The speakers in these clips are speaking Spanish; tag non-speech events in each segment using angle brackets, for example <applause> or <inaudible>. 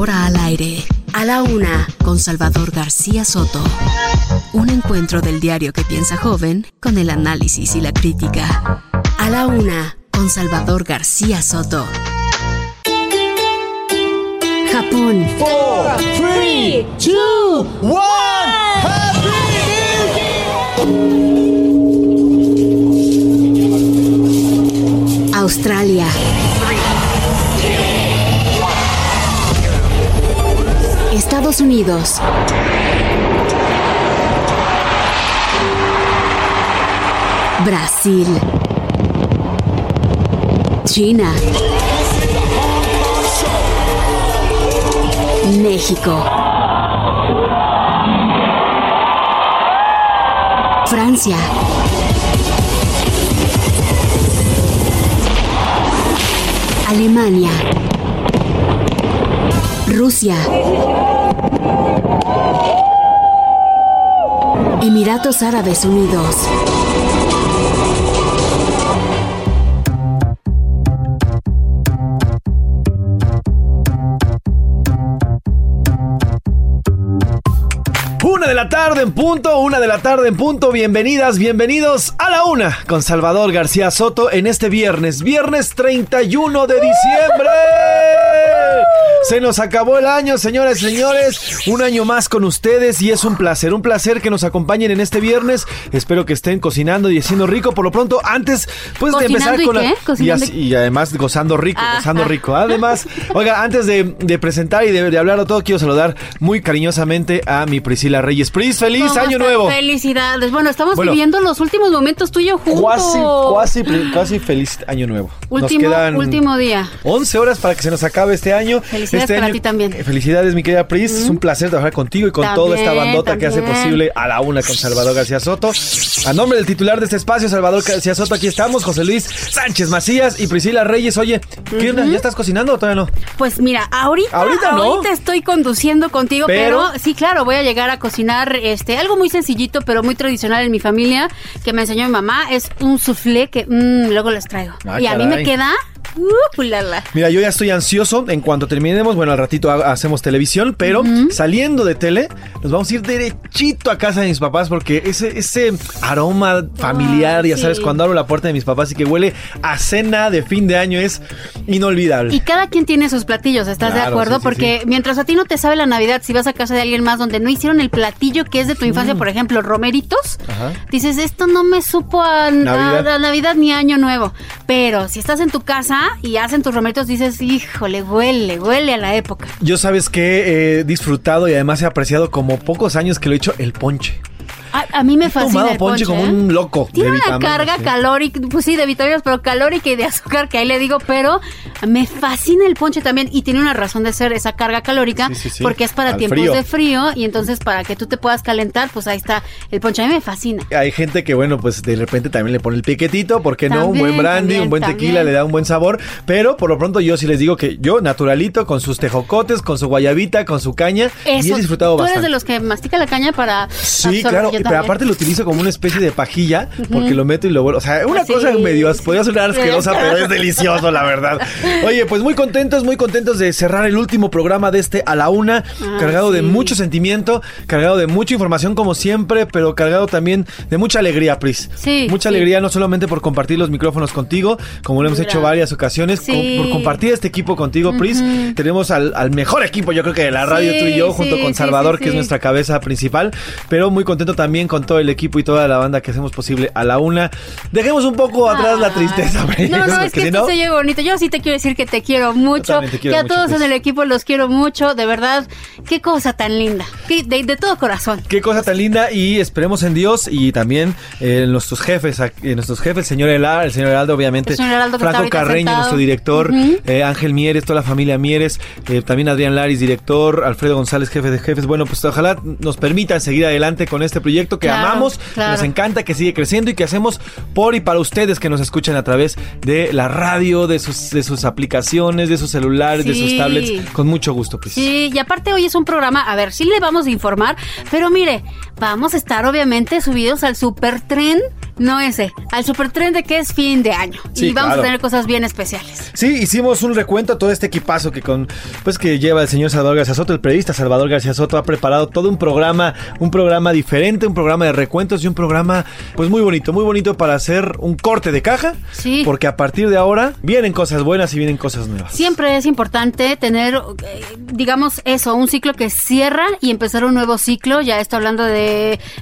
Ahora al aire, a la una, con Salvador García Soto. Un encuentro del diario que piensa joven con el análisis y la crítica. A la una, con Salvador García Soto. Japón, four, three, two, one. Australia, Estados Unidos, Brasil, China, México, Francia, Alemania, Rusia, Emiratos Árabes Unidos. Una de la tarde en punto, una de la tarde en punto. Bienvenidas, bienvenidos a la una con Salvador García Soto en este viernes, viernes 31 de diciembre. Se nos acabó el año, señoras y señores. Un año más con ustedes y es un placer, un placer que nos acompañen en este viernes. Espero que estén cocinando y haciendo rico. Por lo pronto, antes pues de empezar ¿Cocinando y con la- y, ¿Cocinando así- y además gozando rico, gozando rico. Además, oiga, antes de, de presentar y de, de hablarlo todo, quiero saludar muy cariñosamente a mi Priscila Reyes. Pris, feliz ¿Cómo año nuevo. Felicidades. Bueno, estamos Bueno. viviendo los últimos momentos tuyo juntos. Casi, casi, casi feliz año nuevo. Último, nos quedan último día. 11 horas para que se nos acabe este año. Felicidades Este para año- ti también. eh, Felicidades, mi querida Pris. Es un placer trabajar contigo y con También, toda esta bandota que hace posible a la una con Salvador García Soto. A nombre del titular de este espacio, Salvador García Soto, aquí estamos, José Luis Sánchez Macías y Priscila Reyes. Oye, ¿qué onda? ¿Ya estás cocinando o todavía no? Pues mira, ahorita, Ahorita no. ahorita estoy conduciendo contigo, Pero- pero, sí, claro, voy a llegar a cocinar este algo muy sencillito, pero muy tradicional en mi familia, que me enseñó mi mamá, es un soufflé que mm, luego les traigo. Ah, y a mí me queda uh. Mira, yo ya estoy ansioso. En cuanto terminemos, bueno, al ratito ha- hacemos televisión, pero saliendo de tele, nos vamos a ir derechito a casa de mis papás porque ese, ese aroma familiar, ya sí. sabes, cuando abro la puerta de mis papás y que huele a cena de fin de año es inolvidable. Y cada quien tiene sus platillos, ¿estás de acuerdo? sí, sí, Porque mientras a ti no te sabe la Navidad, si vas a casa de alguien más donde no hicieron el platillo que es de tu infancia, por ejemplo, romeritos, Ajá. dices, esto no me supo a Navidad. a- a Navidad ni Año Nuevo. Pero si estás en tu casa y hacen tus romeritos, dices, híjole, huele, huele a la época. Yo sabes que he disfrutado y además he apreciado como pocos años que lo he hecho el ponche. A, a mí me He fascina tomado el ponche ponche, como ¿eh? un loco. Tiene una carga sí. calórica, pues sí, de vitaminas, pero calórica y de azúcar, que ahí le digo, pero me fascina el ponche también y tiene una razón de ser esa carga calórica, Sí, sí, sí. porque es para Al tiempos frío. de frío y entonces para que tú te puedas calentar, pues ahí está el ponche. A mí me fascina. Hay gente que, bueno, pues de repente también le pone el piquetito, ¿por qué no? Un También, buen brandy, también, un buen también. tequila le da un buen sabor. Pero por lo pronto yo sí les digo que yo, naturalito, con sus tejocotes, con su guayabita, con su caña, y he Eso, disfrutado tú bastante. eres de los que mastica la caña para Sí, claro, pero también. aparte lo utilizo como una especie de pajilla porque lo meto y lo vuelvo. O sea, una Sí. cosa medio podría sonar asquerosa, pero es delicioso, la verdad. Oye, pues muy contentos, muy contentos de cerrar el último programa de este a la una, Ah, cargado de mucho sentimiento, cargado de mucha información como siempre, pero cargado también de mucha alegría, Pris. Sí, Mucha sí. alegría no solamente por compartir los micrófonos contigo, como lo hemos hecho varias ocasiones, Sí. con- por compartir este equipo contigo, Pris. Tenemos al, al mejor equipo, yo creo que de la radio, tú y yo, junto con Salvador, que es nuestra cabeza principal, pero muy contento también también con todo el equipo y toda la banda que hacemos posible a la una. Dejemos un poco atrás la tristeza. No, no, <laughs> es que esto se oye bonito. Yo sí te quiero decir que te quiero mucho. Te quiero que a todos en el equipo los quiero mucho. De verdad, qué cosa tan linda. De, todo corazón. Qué cosa tan linda y esperemos en Dios y también en eh, nuestros jefes, en nuestros jefes, el señor Elar, el señor Heraldo, obviamente. Franco Carreño, nuestro director, eh, Ángel Mieres, toda la familia Mieres, eh, también Adrián Laris, director, Alfredo González, jefe de jefes. Bueno, pues ojalá nos permitan seguir adelante con este proyecto que amamos, nos encanta, que sigue creciendo y que hacemos por y para ustedes que nos escuchan a través de la radio, de sus, de sus aplicaciones, de sus celulares, de sus tablets, con mucho gusto. Pues. Sí, y aparte hoy es un programa, a ver, sí le vamos a informar, pero mire, vamos a estar obviamente subidos al super tren, no ese, al super tren de que es fin de año. y vamos a tener cosas bien especiales. Sí, hicimos un recuento a todo este equipazo que con, pues que lleva el señor Salvador García Soto, el periodista Salvador García Soto ha preparado todo un programa, un programa diferente, un programa de recuentos y un programa pues muy bonito, muy bonito para hacer un corte de caja. Sí. Porque a partir de ahora vienen cosas buenas y vienen cosas nuevas. Siempre es importante tener, eh, digamos eso, un ciclo que cierra y empezar un nuevo ciclo. Ya estoy hablando de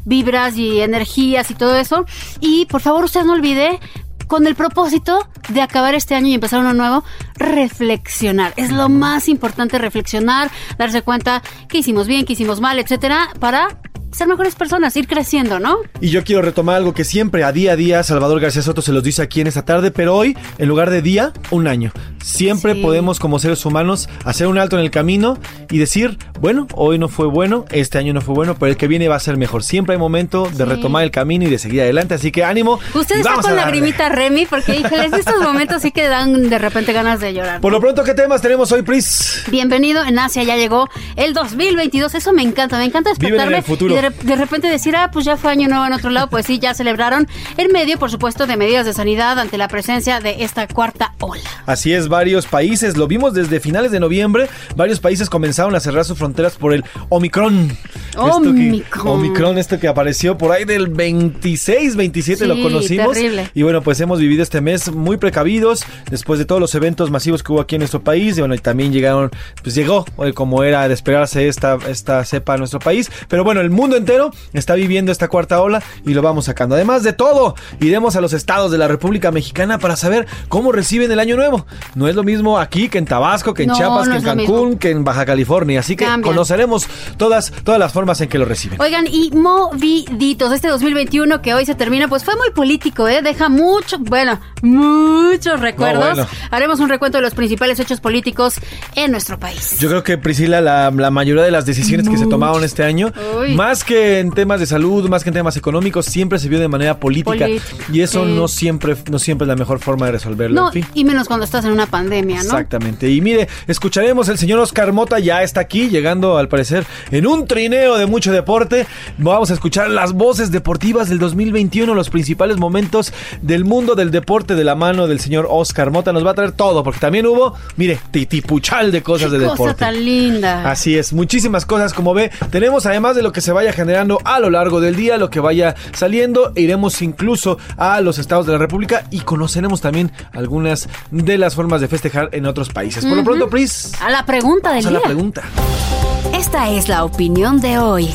vibras y energías y todo eso. Y por favor, usted no olvide con el propósito de acabar este año y empezar uno nuevo, reflexionar. Es lo más importante reflexionar, darse cuenta que hicimos bien, que hicimos mal, etcétera, para ser mejores personas, ir creciendo, ¿no? Y yo quiero retomar algo que siempre a día a día Salvador García Soto se los dice aquí en esta tarde, pero hoy, en lugar de día, un año. Siempre podemos como seres humanos hacer un alto en el camino y decir, bueno, hoy no fue bueno, este año no fue bueno, pero el que viene va a ser mejor. Siempre hay momento de retomar el camino y de seguir adelante, así que ánimo. Usted está con lagrimita Remy, porque híjole, estos momentos sí que dan de repente ganas de llorar. Por lo pronto, ¿qué temas tenemos hoy, Pris? Bienvenido en Asia, ya llegó el 2022, eso me encanta, me encanta despertarme. en el futuro de, repente decir, ah, pues ya fue año nuevo en otro lado, pues sí, ya celebraron en medio, por supuesto, de medidas de sanidad ante la presencia de esta cuarta ola. Así es, varios países, lo vimos desde finales de noviembre, varios países comenzaron a cerrar sus fronteras por el Omicron. Omicron. Omicron, esto que apareció por ahí del 26, 27 lo conocimos. Terrible. Y bueno, pues hemos vivido este mes muy precavidos después de todos los eventos masivos que hubo aquí en nuestro país. Y bueno, y también llegaron, pues llegó eh, como era de esperarse esta, esta cepa a nuestro país. Pero bueno, el mundo entero está viviendo esta cuarta ola y lo vamos sacando. Además de todo, iremos a los estados de la República Mexicana para saber cómo reciben el año nuevo. No es lo mismo aquí que en Tabasco, que en Chiapas, que en Cancún, que en Baja California. Así que conoceremos todas, todas las formas en que lo reciben. Oigan, y moviditos, este 2021 que hoy se termina, pues fue muy político, ¿eh? Deja mucho, bueno, muchos recuerdos. Haremos un recuento de los principales hechos políticos en nuestro país. Yo creo que Priscila, la, mayoría de las decisiones que se tomaron este año, más que en temas de salud, más que en temas económicos, siempre se vio de manera política. y eso no siempre, no siempre es la mejor forma de resolverlo. No, y menos cuando estás en una pandemia, ¿no? Exactamente. Y mire, escucharemos el señor Oscar Mota, ya está aquí, llegando al parecer en un trineo de mucho deporte. Vamos a escuchar las voces deportivas del 2021, los principales momentos del mundo del deporte de la mano del señor Oscar Mota. Nos va a traer todo, porque también hubo, mire, titipuchal de cosas de deporte. Cosa tan linda. Así es, muchísimas cosas, como ve. Tenemos además de lo que se vaya generando a lo largo del día, lo que vaya saliendo. Iremos incluso a los estados de la República y conoceremos también algunas de las formas de festejar en otros países. Por lo pronto, Pris. A la pregunta del día. A la pregunta. Esta es la opinión de hoy.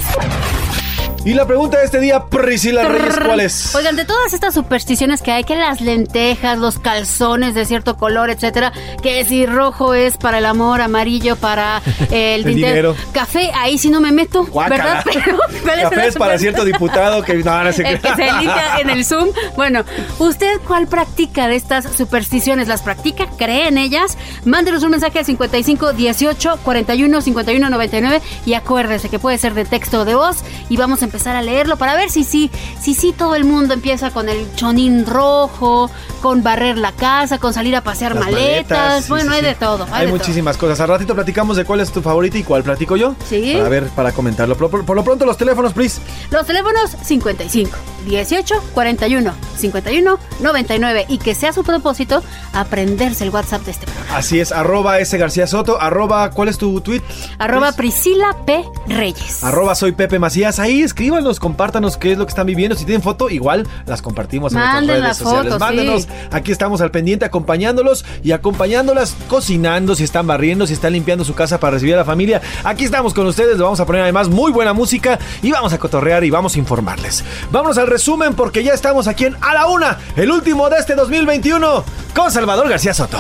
Y la pregunta de este día, Priscila Reyes, ¿cuál es? Oigan, de todas estas supersticiones que hay, que las lentejas, los calzones de cierto color, etcétera, que si rojo es para el amor, amarillo para <laughs> el, dinero. Café, ahí sí no me meto, ¿verdad? <laughs> Pero, Café es para cierto diputado que no, se... que se limpia en el Zoom. Bueno, ¿usted cuál practica de estas supersticiones? ¿Las practica? ¿Cree en ellas? Mándenos un mensaje al 55 18 41 51 99 y acuérdese que puede ser de texto o de voz y vamos a empezar a leerlo para ver si sí, si, si, todo el mundo empieza con el chonín rojo, con barrer la casa, con salir a pasear maletas. bueno, hay de todo. Hay, muchísimas cosas. Al ratito platicamos de cuál es tu favorita y cuál platico yo. Sí. A ver, para comentarlo. Por, lo pronto, los teléfonos, please. Los teléfonos 55 18 41 51 99 y que sea su propósito aprenderse el WhatsApp de este programa. Así es, arroba ese García Soto, arroba, ¿cuál es tu tweet? Arroba Priscila P. Reyes. Arroba soy Pepe Macías. Ahí escríbanos, compártanos qué es lo que están viviendo. Si tienen foto, igual las compartimos en Manden nuestras redes sociales. foto, Mándenos. sí. Aquí estamos al pendiente acompañándolos y acompañándolas cocinando, si están barriendo, si están limpiando su casa para recibir a la familia. Aquí estamos con ustedes. Le vamos a poner además muy buena música y vamos a cotorrear y vamos a informarles. Vámonos al resumen porque ya estamos aquí en A la Una, el último de este 2021 con Salvador García Soto.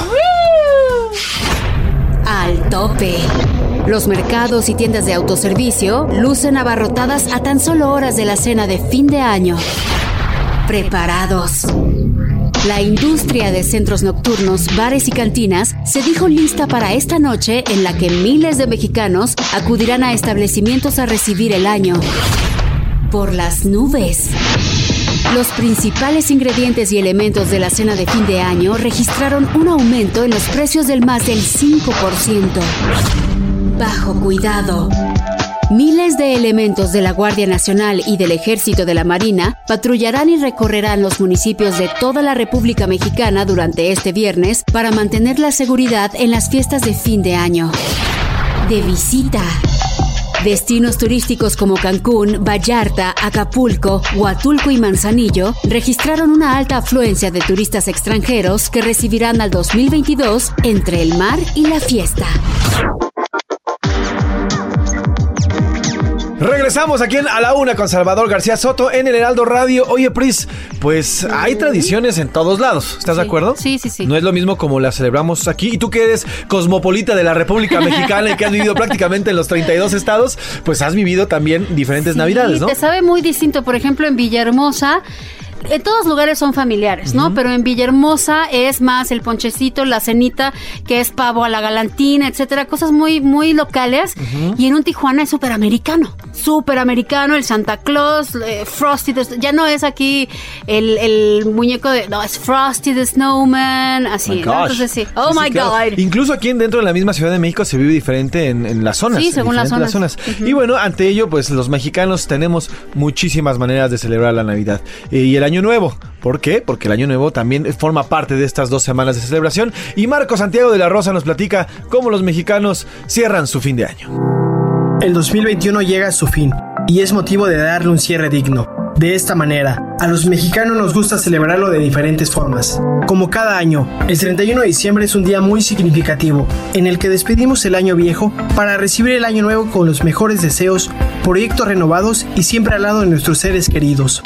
Al tope. Los mercados y tiendas de autoservicio lucen abarrotadas a tan solo horas de la cena de fin de año. Preparados. La industria de centros nocturnos, bares y cantinas se dijo lista para esta noche en la que miles de mexicanos acudirán a establecimientos a recibir el año. Por las nubes. Los principales ingredientes y elementos de la cena de fin de año registraron un aumento en los precios del más del 5%. Bajo cuidado. Miles de elementos de la Guardia Nacional y del Ejército de la Marina patrullarán y recorrerán los municipios de toda la República Mexicana durante este viernes para mantener la seguridad en las fiestas de fin de año. De visita. Destinos turísticos como Cancún, Vallarta, Acapulco, Huatulco y Manzanillo registraron una alta afluencia de turistas extranjeros que recibirán al 2022 entre el mar y la fiesta. Regresamos aquí en A la Una con Salvador García Soto en el Heraldo Radio. Oye, Pris, pues hay tradiciones en todos lados. ¿Estás de acuerdo? Sí, sí, sí. No es lo mismo como las celebramos aquí. Y tú que eres cosmopolita de la República Mexicana y que has vivido <laughs> prácticamente en los 32 estados, pues has vivido también diferentes Sí, navidades, ¿no? Te sabe muy distinto. Por ejemplo, en Villahermosa. En todos lugares son familiares, ¿no? Pero en Villahermosa es más el ponchecito, la cenita, que es pavo a la galantina, etcétera, cosas muy, muy locales. Y en un Tijuana es súper americano, súper americano, el Santa Claus, eh, Frosty, the- ya no es aquí el, el muñeco de, no, es Frosty the Snowman, así, My ¿no? Entonces sí, oh Sí, sí, my claro. God. Incluso aquí en- dentro de la misma Ciudad de México se vive diferente en, en las zonas. Sí, según las zonas. Y bueno, ante ello, pues los mexicanos tenemos muchísimas maneras de celebrar la Navidad Eh, y el Año Nuevo. ¿Por qué? Porque el Año Nuevo también forma parte de estas dos semanas de celebración. Y Marco Santiago de la Rosa nos platica cómo los mexicanos cierran su fin de año. El 2021 llega a su fin y es motivo de darle un cierre digno. De esta manera, a los mexicanos nos gusta celebrarlo de diferentes formas. Como cada año, el 31 de diciembre es un día muy significativo, en el que despedimos el año viejo para recibir el año nuevo con los mejores deseos, proyectos renovados y siempre al lado de nuestros seres queridos.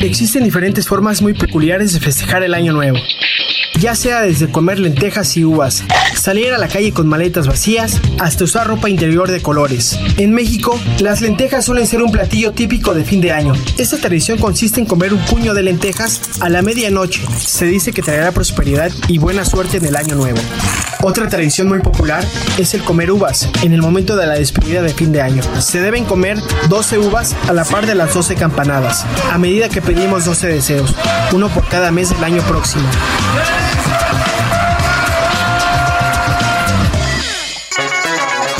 Existen diferentes formas muy peculiares de festejar el año nuevo ya sea desde comer lentejas y uvas, salir a la calle con maletas vacías, hasta usar ropa interior de colores. En México, las lentejas suelen ser un platillo típico de fin de año. Esta tradición consiste en comer un puño de lentejas a la medianoche. Se dice que traerá prosperidad y buena suerte en el año nuevo. Otra tradición muy popular es el comer uvas en el momento de la despedida de fin de año. Se deben comer 12 uvas a la par de las 12 campanadas, a medida que pedimos 12 deseos, uno por cada mes del año próximo.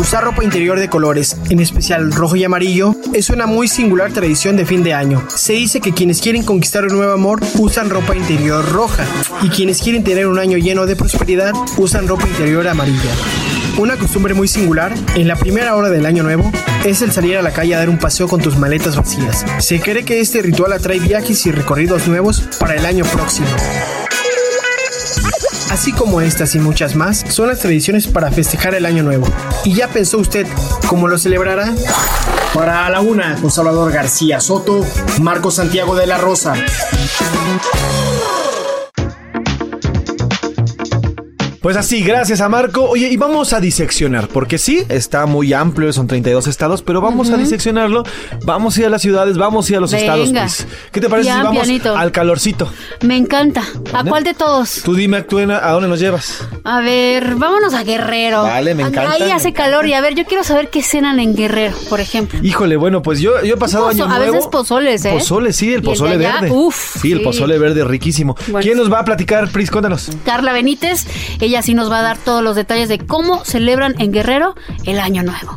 Usar ropa interior de colores, en especial rojo y amarillo, es una muy singular tradición de fin de año. Se dice que quienes quieren conquistar un nuevo amor usan ropa interior roja y quienes quieren tener un año lleno de prosperidad usan ropa interior amarilla. Una costumbre muy singular en la primera hora del año nuevo es el salir a la calle a dar un paseo con tus maletas vacías. Se cree que este ritual atrae viajes y recorridos nuevos para el año próximo. Así como estas y muchas más son las tradiciones para festejar el año nuevo. ¿Y ya pensó usted cómo lo celebrará? Para la una, con Salvador García Soto, Marco Santiago de la Rosa. Pues así, gracias a Marco. Oye, y vamos a diseccionar, porque sí, está muy amplio, son 32 estados, pero vamos a diseccionarlo. Vamos a ir a las ciudades, vamos a ir a los Venga. estados. Pues. ¿Qué te parece si vamos pianito. al calorcito? Me encanta. ¿A cuál de todos? Tú dime, tú, ¿a dónde nos llevas? A ver, vámonos a Guerrero. Vale, me encanta. Ahí hace calor y a ver, yo quiero saber qué cenan en Guerrero, por ejemplo. Híjole, bueno, pues yo, yo he pasado Pozo- año a veces pozoles, ¿eh? Pozole, sí, el pozole verde. uf, sí, el sí. pozole verde riquísimo. Bueno. ¿Quién nos va a platicar, Pris? Cuéntanos. Carla Benítez, ella sí nos va a dar todos los detalles de cómo celebran en Guerrero el Año Nuevo.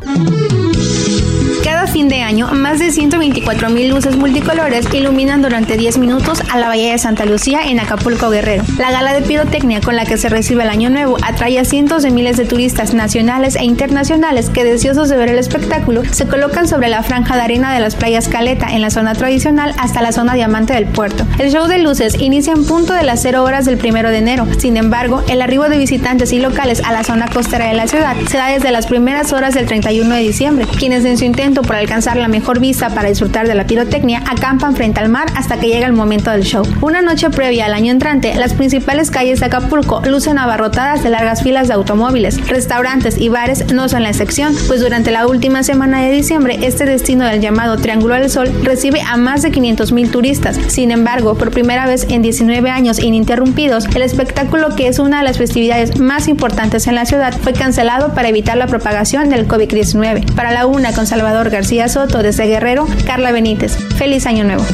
Cada fin de año, más de 124 mil luces multicolores iluminan durante 10 minutos a la Bahía de Santa Lucía en Acapulco Guerrero. La gala de pirotecnia con la que se recibe el Año Nuevo atrae a cientos de miles de turistas nacionales e internacionales que deseosos de ver el espectáculo se colocan sobre la franja de arena de las playas Caleta en la zona tradicional hasta la zona diamante del puerto. El show de luces inicia en punto de las 0 horas del primero de enero. Sin embargo, el arribo de visitantes y locales a la zona costera de la ciudad se da desde las primeras horas del 31 de diciembre, quienes en su intento por alcanzar la mejor vista para disfrutar de la pirotecnia acampan frente al mar hasta que llega el momento del show. Una noche previa al año entrante, las principales calles de Acapulco lucen abarrotadas de largas filas de automóviles, restaurantes y bares no son la excepción, pues durante la última semana de diciembre este destino del llamado Triángulo del Sol recibe a más de 500 mil turistas. Sin embargo, por primera vez en 19 años ininterrumpidos, el espectáculo que es una de las festividades más importantes en la ciudad fue cancelado para evitar la propagación del COVID-19. Para la una con Salvador García Soto desde Guerrero, Carla Benítez. Feliz Año Nuevo.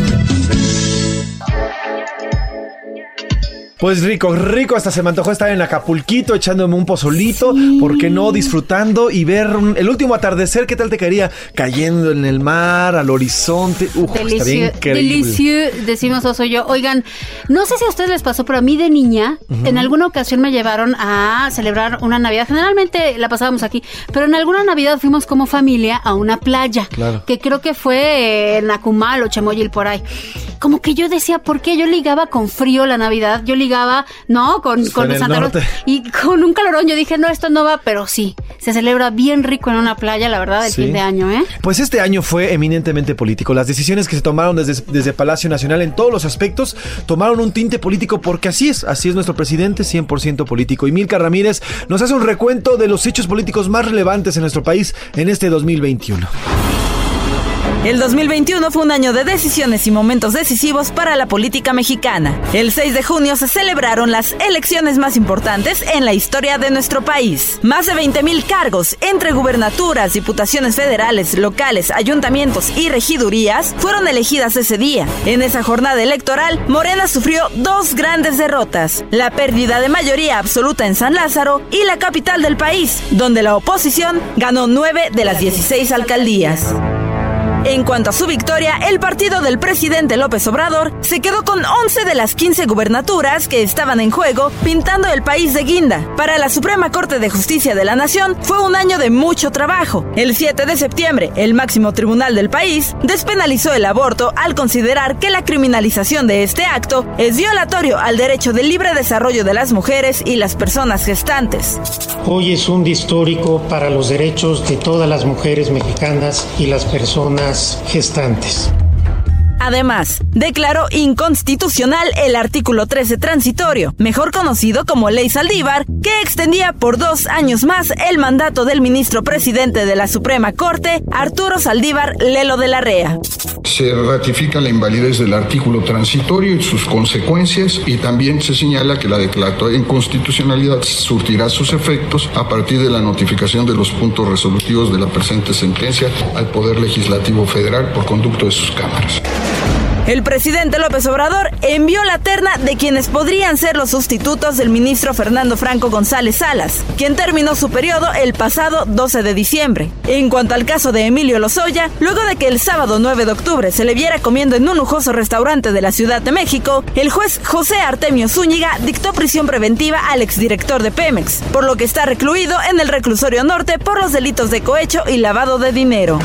Pues rico, rico, hasta se me antojó estar en Acapulquito echándome un pozolito, ¿por qué no? Disfrutando y ver el último atardecer, ¿qué tal te caería? Cayendo en el mar, al horizonte, uf, estaría increíble. Delicioso, decimos Oso yo. Oigan, no sé si a ustedes les pasó, pero a mí de niña, en alguna ocasión me llevaron a celebrar una Navidad, generalmente la pasábamos aquí, pero en alguna Navidad fuimos como familia a una playa, que creo que fue en Acumal o Chamoyil por ahí. Como que yo decía, ¿por qué yo ligaba con frío la Navidad? Yo ligaba no, con, con, Santa Rosa. Y con un calorón yo dije, no, esto no va, pero sí, se celebra bien rico en una playa, la verdad, el fin de año, ¿eh? Pues este año fue eminentemente político. Las decisiones que se tomaron desde, desde Palacio Nacional en todos los aspectos tomaron un tinte político porque así es, así es nuestro presidente, 100% político. Y Milka Ramírez nos hace un recuento de los hechos políticos más relevantes en nuestro país en este 2021. El 2021 fue un año de decisiones y momentos decisivos para la política mexicana. El 6 de junio se celebraron las elecciones más importantes en la historia de nuestro país. Más de 20.000 cargos entre gubernaturas, diputaciones federales, locales, ayuntamientos y regidurías fueron elegidas ese día. En esa jornada electoral, Morena sufrió dos grandes derrotas. La pérdida de mayoría absoluta en San Lázaro y la capital del país, donde la oposición ganó 9 de las 16 alcaldías. En cuanto a su victoria, el partido del presidente López Obrador se quedó con 11 de las 15 gubernaturas que estaban en juego, pintando el país de guinda. Para la Suprema Corte de Justicia de la Nación fue un año de mucho trabajo. El 7 de septiembre, el máximo tribunal del país despenalizó el aborto al considerar que la criminalización de este acto es violatorio al derecho de libre desarrollo de las mujeres y las personas gestantes. Hoy es un día histórico para los derechos de todas las mujeres mexicanas y las personas gestantes. Además, declaró inconstitucional el artículo 13 transitorio, mejor conocido como Ley Saldívar, que extendía por dos años más el mandato del ministro presidente de la Suprema Corte, Arturo Saldívar Lelo de la Rea. Se ratifica la invalidez del artículo transitorio y sus consecuencias y también se señala que la declaratoria de inconstitucionalidad surtirá sus efectos a partir de la notificación de los puntos resolutivos de la presente sentencia al Poder Legislativo Federal por conducto de sus cámaras. El presidente López Obrador envió la terna de quienes podrían ser los sustitutos del ministro Fernando Franco González Salas, quien terminó su periodo el pasado 12 de diciembre. En cuanto al caso de Emilio Lozoya, luego de que el sábado 9 de octubre se le viera comiendo en un lujoso restaurante de la Ciudad de México, el juez José Artemio Zúñiga dictó prisión preventiva al exdirector de Pemex, por lo que está recluido en el reclusorio norte por los delitos de cohecho y lavado de dinero.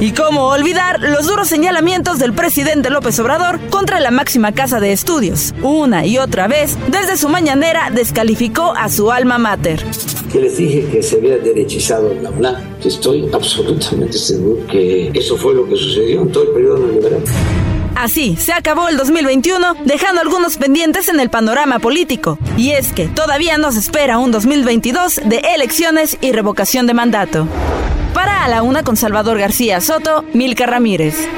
Y cómo olvidar los duros señalamientos del presidente López Obrador contra la máxima casa de estudios. Una y otra vez, desde su mañanera, descalificó a su alma mater. Que les dije que se había derechizado la UNAM. Estoy absolutamente seguro que eso fue lo que sucedió en todo el periodo neoliberal. Así, se acabó el 2021, dejando algunos pendientes en el panorama político. Y es que todavía nos espera un 2022 de elecciones y revocación de mandato. Para a la una con Salvador García Soto, Milka Ramírez.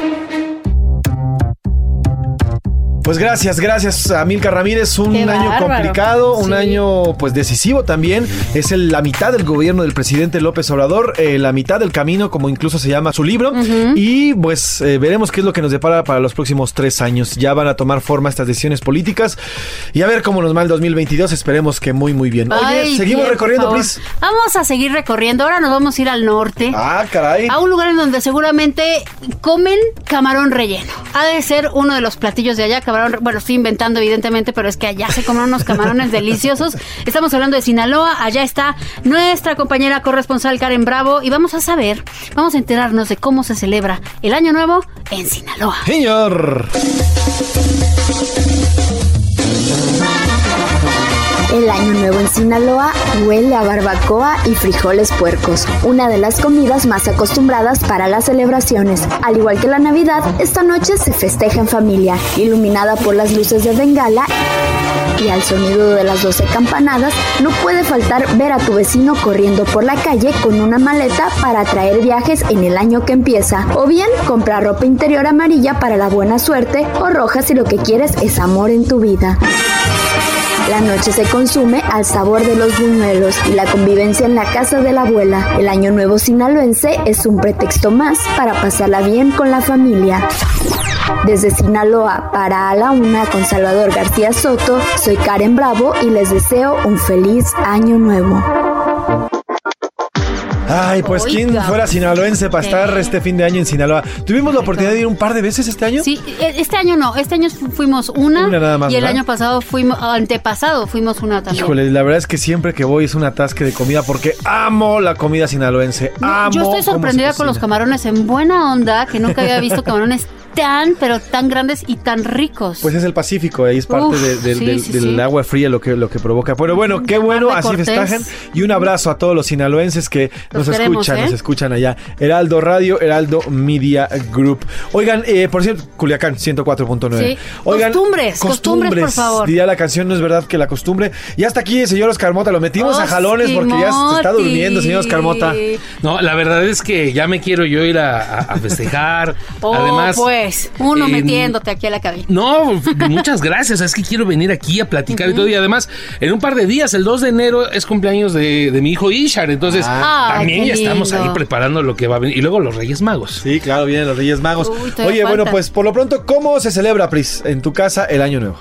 Pues gracias, gracias a Milka Ramírez. Un Qué año bárbaro. complicado, un Sí. año pues decisivo también. Es el- la mitad del gobierno del presidente López Obrador, eh, la mitad del camino, como incluso se llama su libro. Y pues eh, veremos qué es lo que nos depara para los próximos tres años. Ya van a tomar forma estas decisiones políticas. Y a ver cómo nos va el 2022. Esperemos que muy, muy bien. Oye, seguimos bien, recorriendo, please. Vamos a seguir recorriendo. Ahora nos vamos a ir al norte. Ah, caray. A un lugar en donde seguramente comen camarón relleno. Ha de ser uno de los platillos de allá, camarón, bueno, estoy inventando evidentemente, pero es que allá se comen unos camarones <laughs> deliciosos. Estamos hablando de Sinaloa, allá está nuestra compañera corresponsal Karen Bravo y vamos a saber, vamos a enterarnos de cómo se celebra el Año Nuevo en Sinaloa. Señor. El año nuevo en Sinaloa huele a barbacoa y frijoles puercos, una de las comidas más acostumbradas para las celebraciones. Al igual que la Navidad, esta noche se festeja en familia, iluminada por las luces de Bengala y al sonido de las 12 campanadas, no puede faltar ver a tu vecino corriendo por la calle con una maleta para traer viajes en el año que empieza, o bien comprar ropa interior amarilla para la buena suerte o roja si lo que quieres es amor en tu vida. La noche se consume al sabor de los buñuelos y la convivencia en la casa de la abuela. El año nuevo sinaloense es un pretexto más para pasarla bien con la familia. Desde Sinaloa para A la Una con Salvador García Soto, soy Karen Bravo y les deseo un feliz año nuevo. Ay, pues quién Oiga. fuera sinaloense para estar este fin de año en Sinaloa. Tuvimos la oportunidad de ir un par de veces este año. Sí, e- este año no, este año fu- fuimos una, Una nada más, y el ¿verdad? año pasado fuimos, antepasado fuimos una también. Híjole, la verdad es que siempre que voy es un atasque de comida porque amo la comida sinaloense. No, amo Yo estoy sorprendida con los camarones en buena onda, que nunca había visto camarones <laughs> tan, pero tan grandes y tan ricos. Pues es el Pacífico, ahí es parte Uf, de- del- sí, del, sí, del sí. agua fría lo que, lo que provoca. Pero bueno, qué bueno, así Cortés. festejan. Y un abrazo a todos los sinaloenses que nos queremos, escuchan, ¿eh? nos escuchan allá. Heraldo Radio, Heraldo Media Group. Oigan, eh, por cierto, Culiacán 104.9. Sí. Oigan, Costumbres, costumbres, por favor. Diría la canción, no es verdad que la costumbre. Y hasta aquí, señor Oscar Mota, lo metimos a jalones porque ya se está durmiendo, señor Oscar Mota. No, la verdad es que ya me quiero yo ir a, a- a festejar. <laughs> Oh, Además, pues, uno metiéndote aquí a la cabina. No, muchas gracias. Es que quiero venir aquí a platicar y todo. Y además, en un par de días, el 2 de enero, es cumpleaños de, de mi hijo Ishar. Entonces, Ah. También ya estamos ahí preparando lo que va a venir. Y luego los Reyes Magos. Sí, claro, vienen los Reyes Magos. Uy, Oye, bueno, pues por lo pronto, ¿cómo se celebra, Pris, en tu casa el Año Nuevo?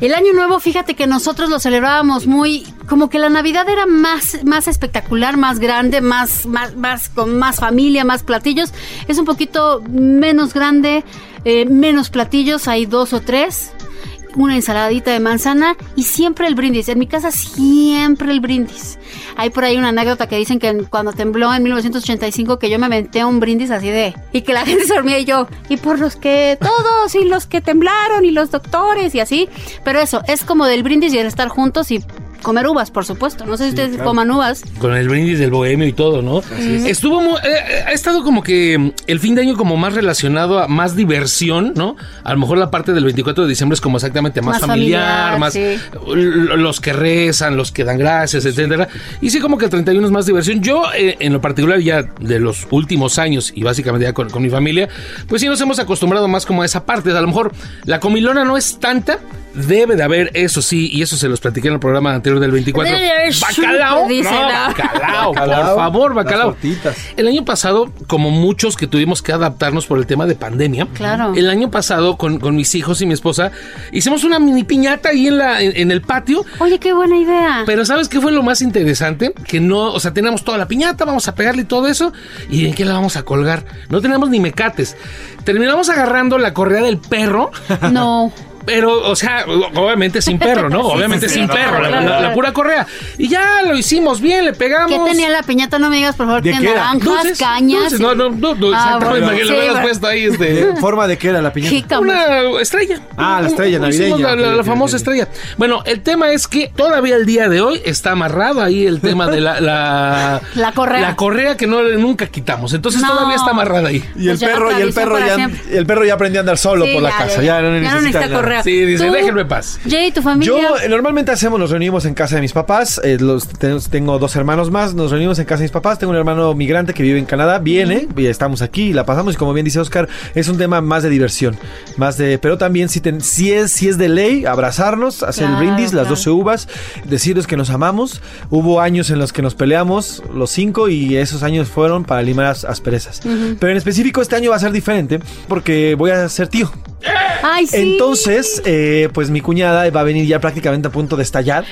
El año nuevo, fíjate que nosotros lo celebrábamos muy, como que la Navidad era más, más espectacular, más grande, más, más, más, con más familia, más platillos. Es un poquito menos grande, eh, menos platillos, hay dos o tres. Una ensaladita de manzana y siempre el brindis. En mi casa siempre el brindis. Hay por ahí una anécdota que dicen que cuando tembló en 1985 que yo me aventé un brindis así de... Y que la <laughs> gente se dormía y yo... Y por los que todos y los que temblaron y los doctores y así. Pero eso, es como del brindis y el estar juntos y comer uvas, por supuesto. No sé si ustedes claro. coman uvas. Con el brindis del bohemio y todo, ¿no? es. Estuvo mu- eh, ha estado como que mm, el fin de año como más relacionado a más diversión, ¿no? A lo mejor la parte del 24 de diciembre es como exactamente más, Más familiar, familiar, más sí. los que rezan, los que dan gracias, etcétera. Y sí como que el 31 es más diversión. Yo eh, en lo particular ya de los últimos años y básicamente ya con, con mi familia, pues sí nos hemos acostumbrado más como a esa parte. A lo mejor la comilona no es tanta, debe de haber eso sí, y eso se los platiqué en el programa anterior del 24. Debe de haber Bacalao, dice, no, ¿no? bacalao, por favor, bacalao. El año pasado, como muchos que tuvimos que adaptarnos por el tema de pandemia, Claro. el año pasado con, con mis hijos y mi esposa hicimos una mini piñata ahí en, la, en, en el patio. Oye, qué buena idea. Pero ¿sabes qué fue lo más interesante? Que no, o sea, teníamos toda la piñata, vamos a pegarle todo eso. ¿Y en qué la vamos a colgar? No teníamos ni mecates. Terminamos agarrando la correa del perro. No. <laughs> Pero, o sea, obviamente sin perro, ¿no? <laughs> Sí, Obviamente sí, sí, sin claro, perro, la- claro, la, pura correa. Y ya lo hicimos bien, le pegamos. ¿Qué tenía la piñata? No me digas, por favor, ¿De tiene qué era? naranjas, Dulces, cañas. dulces, no, no, no, no, Ah, exactamente, bueno, que sí, bueno. puesto ahí, este. ¿De forma de qué era la piñata? Una estrella. Ah, la estrella Hicimos navideña. La, la- la famosa estrella. Bueno, el tema es que todavía el día de hoy está amarrado ahí el tema de la. La, <laughs> La correa. La correa que no nunca quitamos. Entonces No. todavía está amarrada ahí. Y el Pues perro, y el perro ya, siempre. el perro ya aprendió a andar solo Sí, por la casa. ya, no necesita, correa Sí, dice, tú, déjenme en paz. Jay, tu familia. Yo eh, normalmente hacemos, nos reunimos en casa de mis papás. eh, los, tengo dos hermanos más, nos reunimos en casa de mis papás. Tengo un hermano migrante que vive en Canadá, viene, y estamos aquí y la pasamos. Y como bien dice Oscar, es un tema más de diversión, más de, pero también si, ten- si es, si es de ley, abrazarnos, hacer Claro, el brindis, las claro. 12 uvas, decirles que nos amamos. Hubo años en los que nos peleamos, los cinco, y esos años fueron para limar as- asperezas. Pero en específico este año va a ser diferente porque voy a ser tío. Ay, sí. Entonces, eh, pues mi cuñada va a venir ya prácticamente a punto de estallar.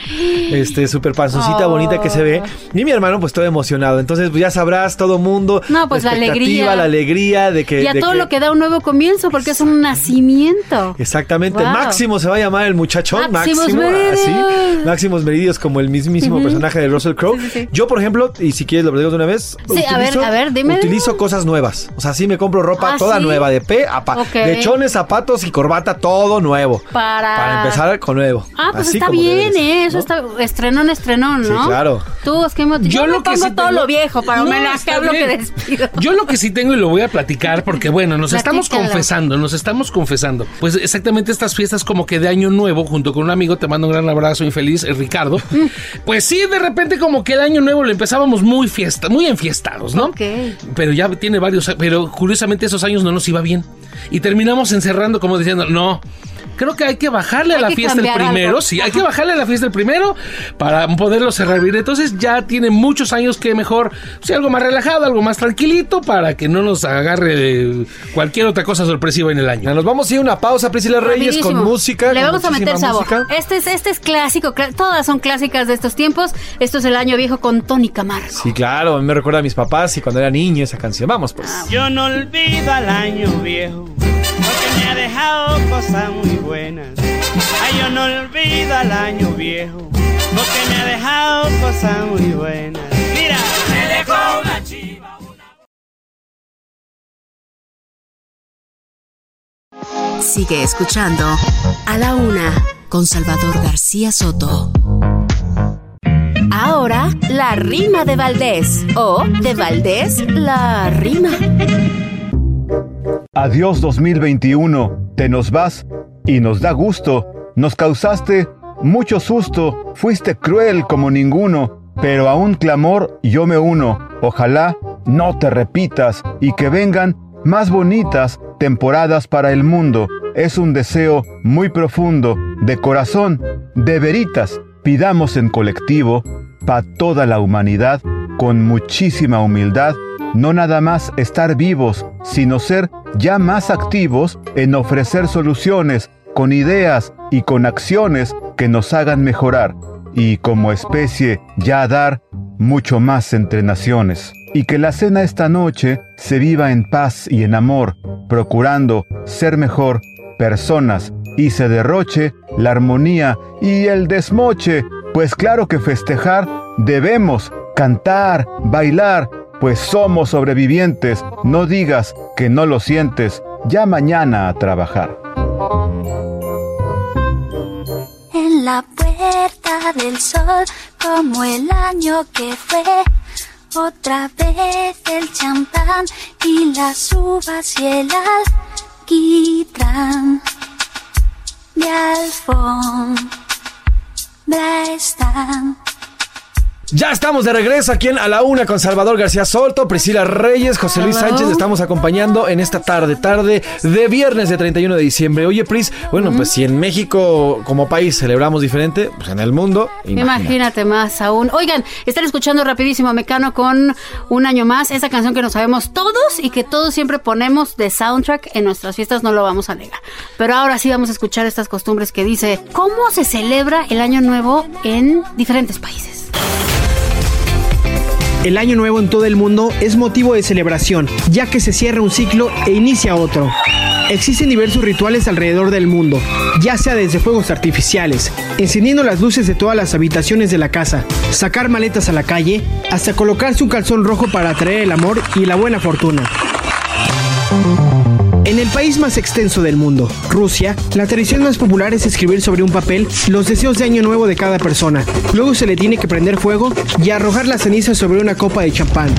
Este, súper panzoncita Oh. bonita que se ve. Y mi hermano, pues todo emocionado. Entonces, pues ya sabrás, todo mundo. No, pues la expectativa, alegría. La alegría de que. y a de todo que- lo que da un nuevo comienzo, porque es un nacimiento. Exactamente. Wow. Máximo se va a llamar el muchachón. Máximos Máximo. Meridios. Así. Máximos Meridios, como el mismísimo personaje de Russell Crowe. Yo, por ejemplo, y si quieres lo digo de una vez. Sí, a ver, a ver, dime. Utilizo cosas nuevas. O sea, sí me compro ropa Ah, toda nueva, de pe a pa. Ok. De chones, zapatos y corbata, todo nuevo. Para... Para empezar con nuevo. Ah, pues Así está bien, ¿eh? Eso está estrenón, estrenón, ¿no? Sí, claro. Tú, es que yo, Yo me lo que pongo sí todo tengo- lo viejo para No, me está hablo que despido. <laughs> Yo lo que sí tengo y lo voy a platicar porque bueno, nos estamos confesando, nos estamos confesando. Pues exactamente estas fiestas como que de año nuevo junto con un amigo, te mando un gran abrazo infeliz, el Ricardo. <laughs> Pues sí, de repente como que el año nuevo lo empezábamos muy fiesta, muy enfiestados, ¿no? Ok. Pero ya tiene varios, pero curiosamente esos años no nos iba bien. Y terminamos encerrando como diciendo, no. Creo que hay que bajarle a Hay la que fiesta el primero, algo. sí, hay que bajarle a la fiesta el primero para poderlo cerrar bien. Entonces ya tiene muchos años que mejor, sí, algo más relajado, algo más tranquilito para que no nos agarre de cualquier otra cosa sorpresiva en el año. Nos vamos a ir a una pausa, Priscila Reyes, con Rapidísimo. música. Le con vamos a meter sabor. música. Este es, este es clásico, cla- todas son clásicas de estos tiempos. Esto es el año viejo con Tony Camargo. Sí, claro, a mí me recuerda a mis papás y cuando era niño esa canción. Vamos, pues. Yo no olvido al año viejo, me ha dejado cosas muy buenas. Ay, yo no olvido al año viejo, porque me ha dejado cosas muy buenas. Mira, me dejó una chiva. Sigue escuchando A la Una con Salvador García Soto. Ahora, la rima de Valdés. O de Valdés, la rima. Adiós 2021, te nos vas y nos da gusto. Nos causaste mucho susto, fuiste cruel como ninguno, pero a un clamor yo me uno. Ojalá no te repitas y que vengan más bonitas temporadas para el mundo. Es un deseo muy profundo, de corazón, de veritas. Pidamos en colectivo, pa' toda la humanidad, con muchísima humildad, no nada más estar vivos, sino ser ya más activos en ofrecer soluciones, con ideas y con acciones que nos hagan mejorar, y como especie ya dar mucho más entre naciones. Y que la cena esta noche se viva en paz y en amor, procurando ser mejor personas y se derroche la armonía y el desmoche, pues claro que festejar debemos, cantar, bailar, pues somos sobrevivientes, no digas que no lo sientes, ya mañana a trabajar. En la puerta del sol, como el año que fue, otra vez el champán y las uvas y el alquitrán de alfombra están. Ya estamos de regreso aquí en A la Una con Salvador García Solto, Priscila Reyes, José Luis Hello. Sánchez. le Estamos acompañando en esta tarde, tarde de viernes de 31 de diciembre. Oye, Pris, bueno, pues si en México como país celebramos diferente, pues en el mundo, imagínate. Imagínate más aún. Oigan, están escuchando rapidísimo a Mecano con un año más. Esa canción que nos sabemos todos y que todos siempre ponemos de soundtrack en nuestras fiestas, no lo vamos a negar. Pero ahora sí vamos a escuchar estas costumbres que dice cómo se celebra el año nuevo en diferentes países. El año nuevo en todo el mundo es motivo de celebración, ya que se cierra un ciclo e inicia otro. Existen diversos rituales alrededor del mundo, ya sea desde fuegos artificiales, encendiendo las luces de todas las habitaciones de la casa, sacar maletas a la calle, hasta colocarse un calzón rojo para atraer el amor y la buena fortuna. En el país más extenso del mundo, Rusia, la tradición más popular es escribir sobre un papel los deseos de año nuevo de cada persona. Luego se le tiene que prender fuego y arrojar las cenizas sobre una copa de champán.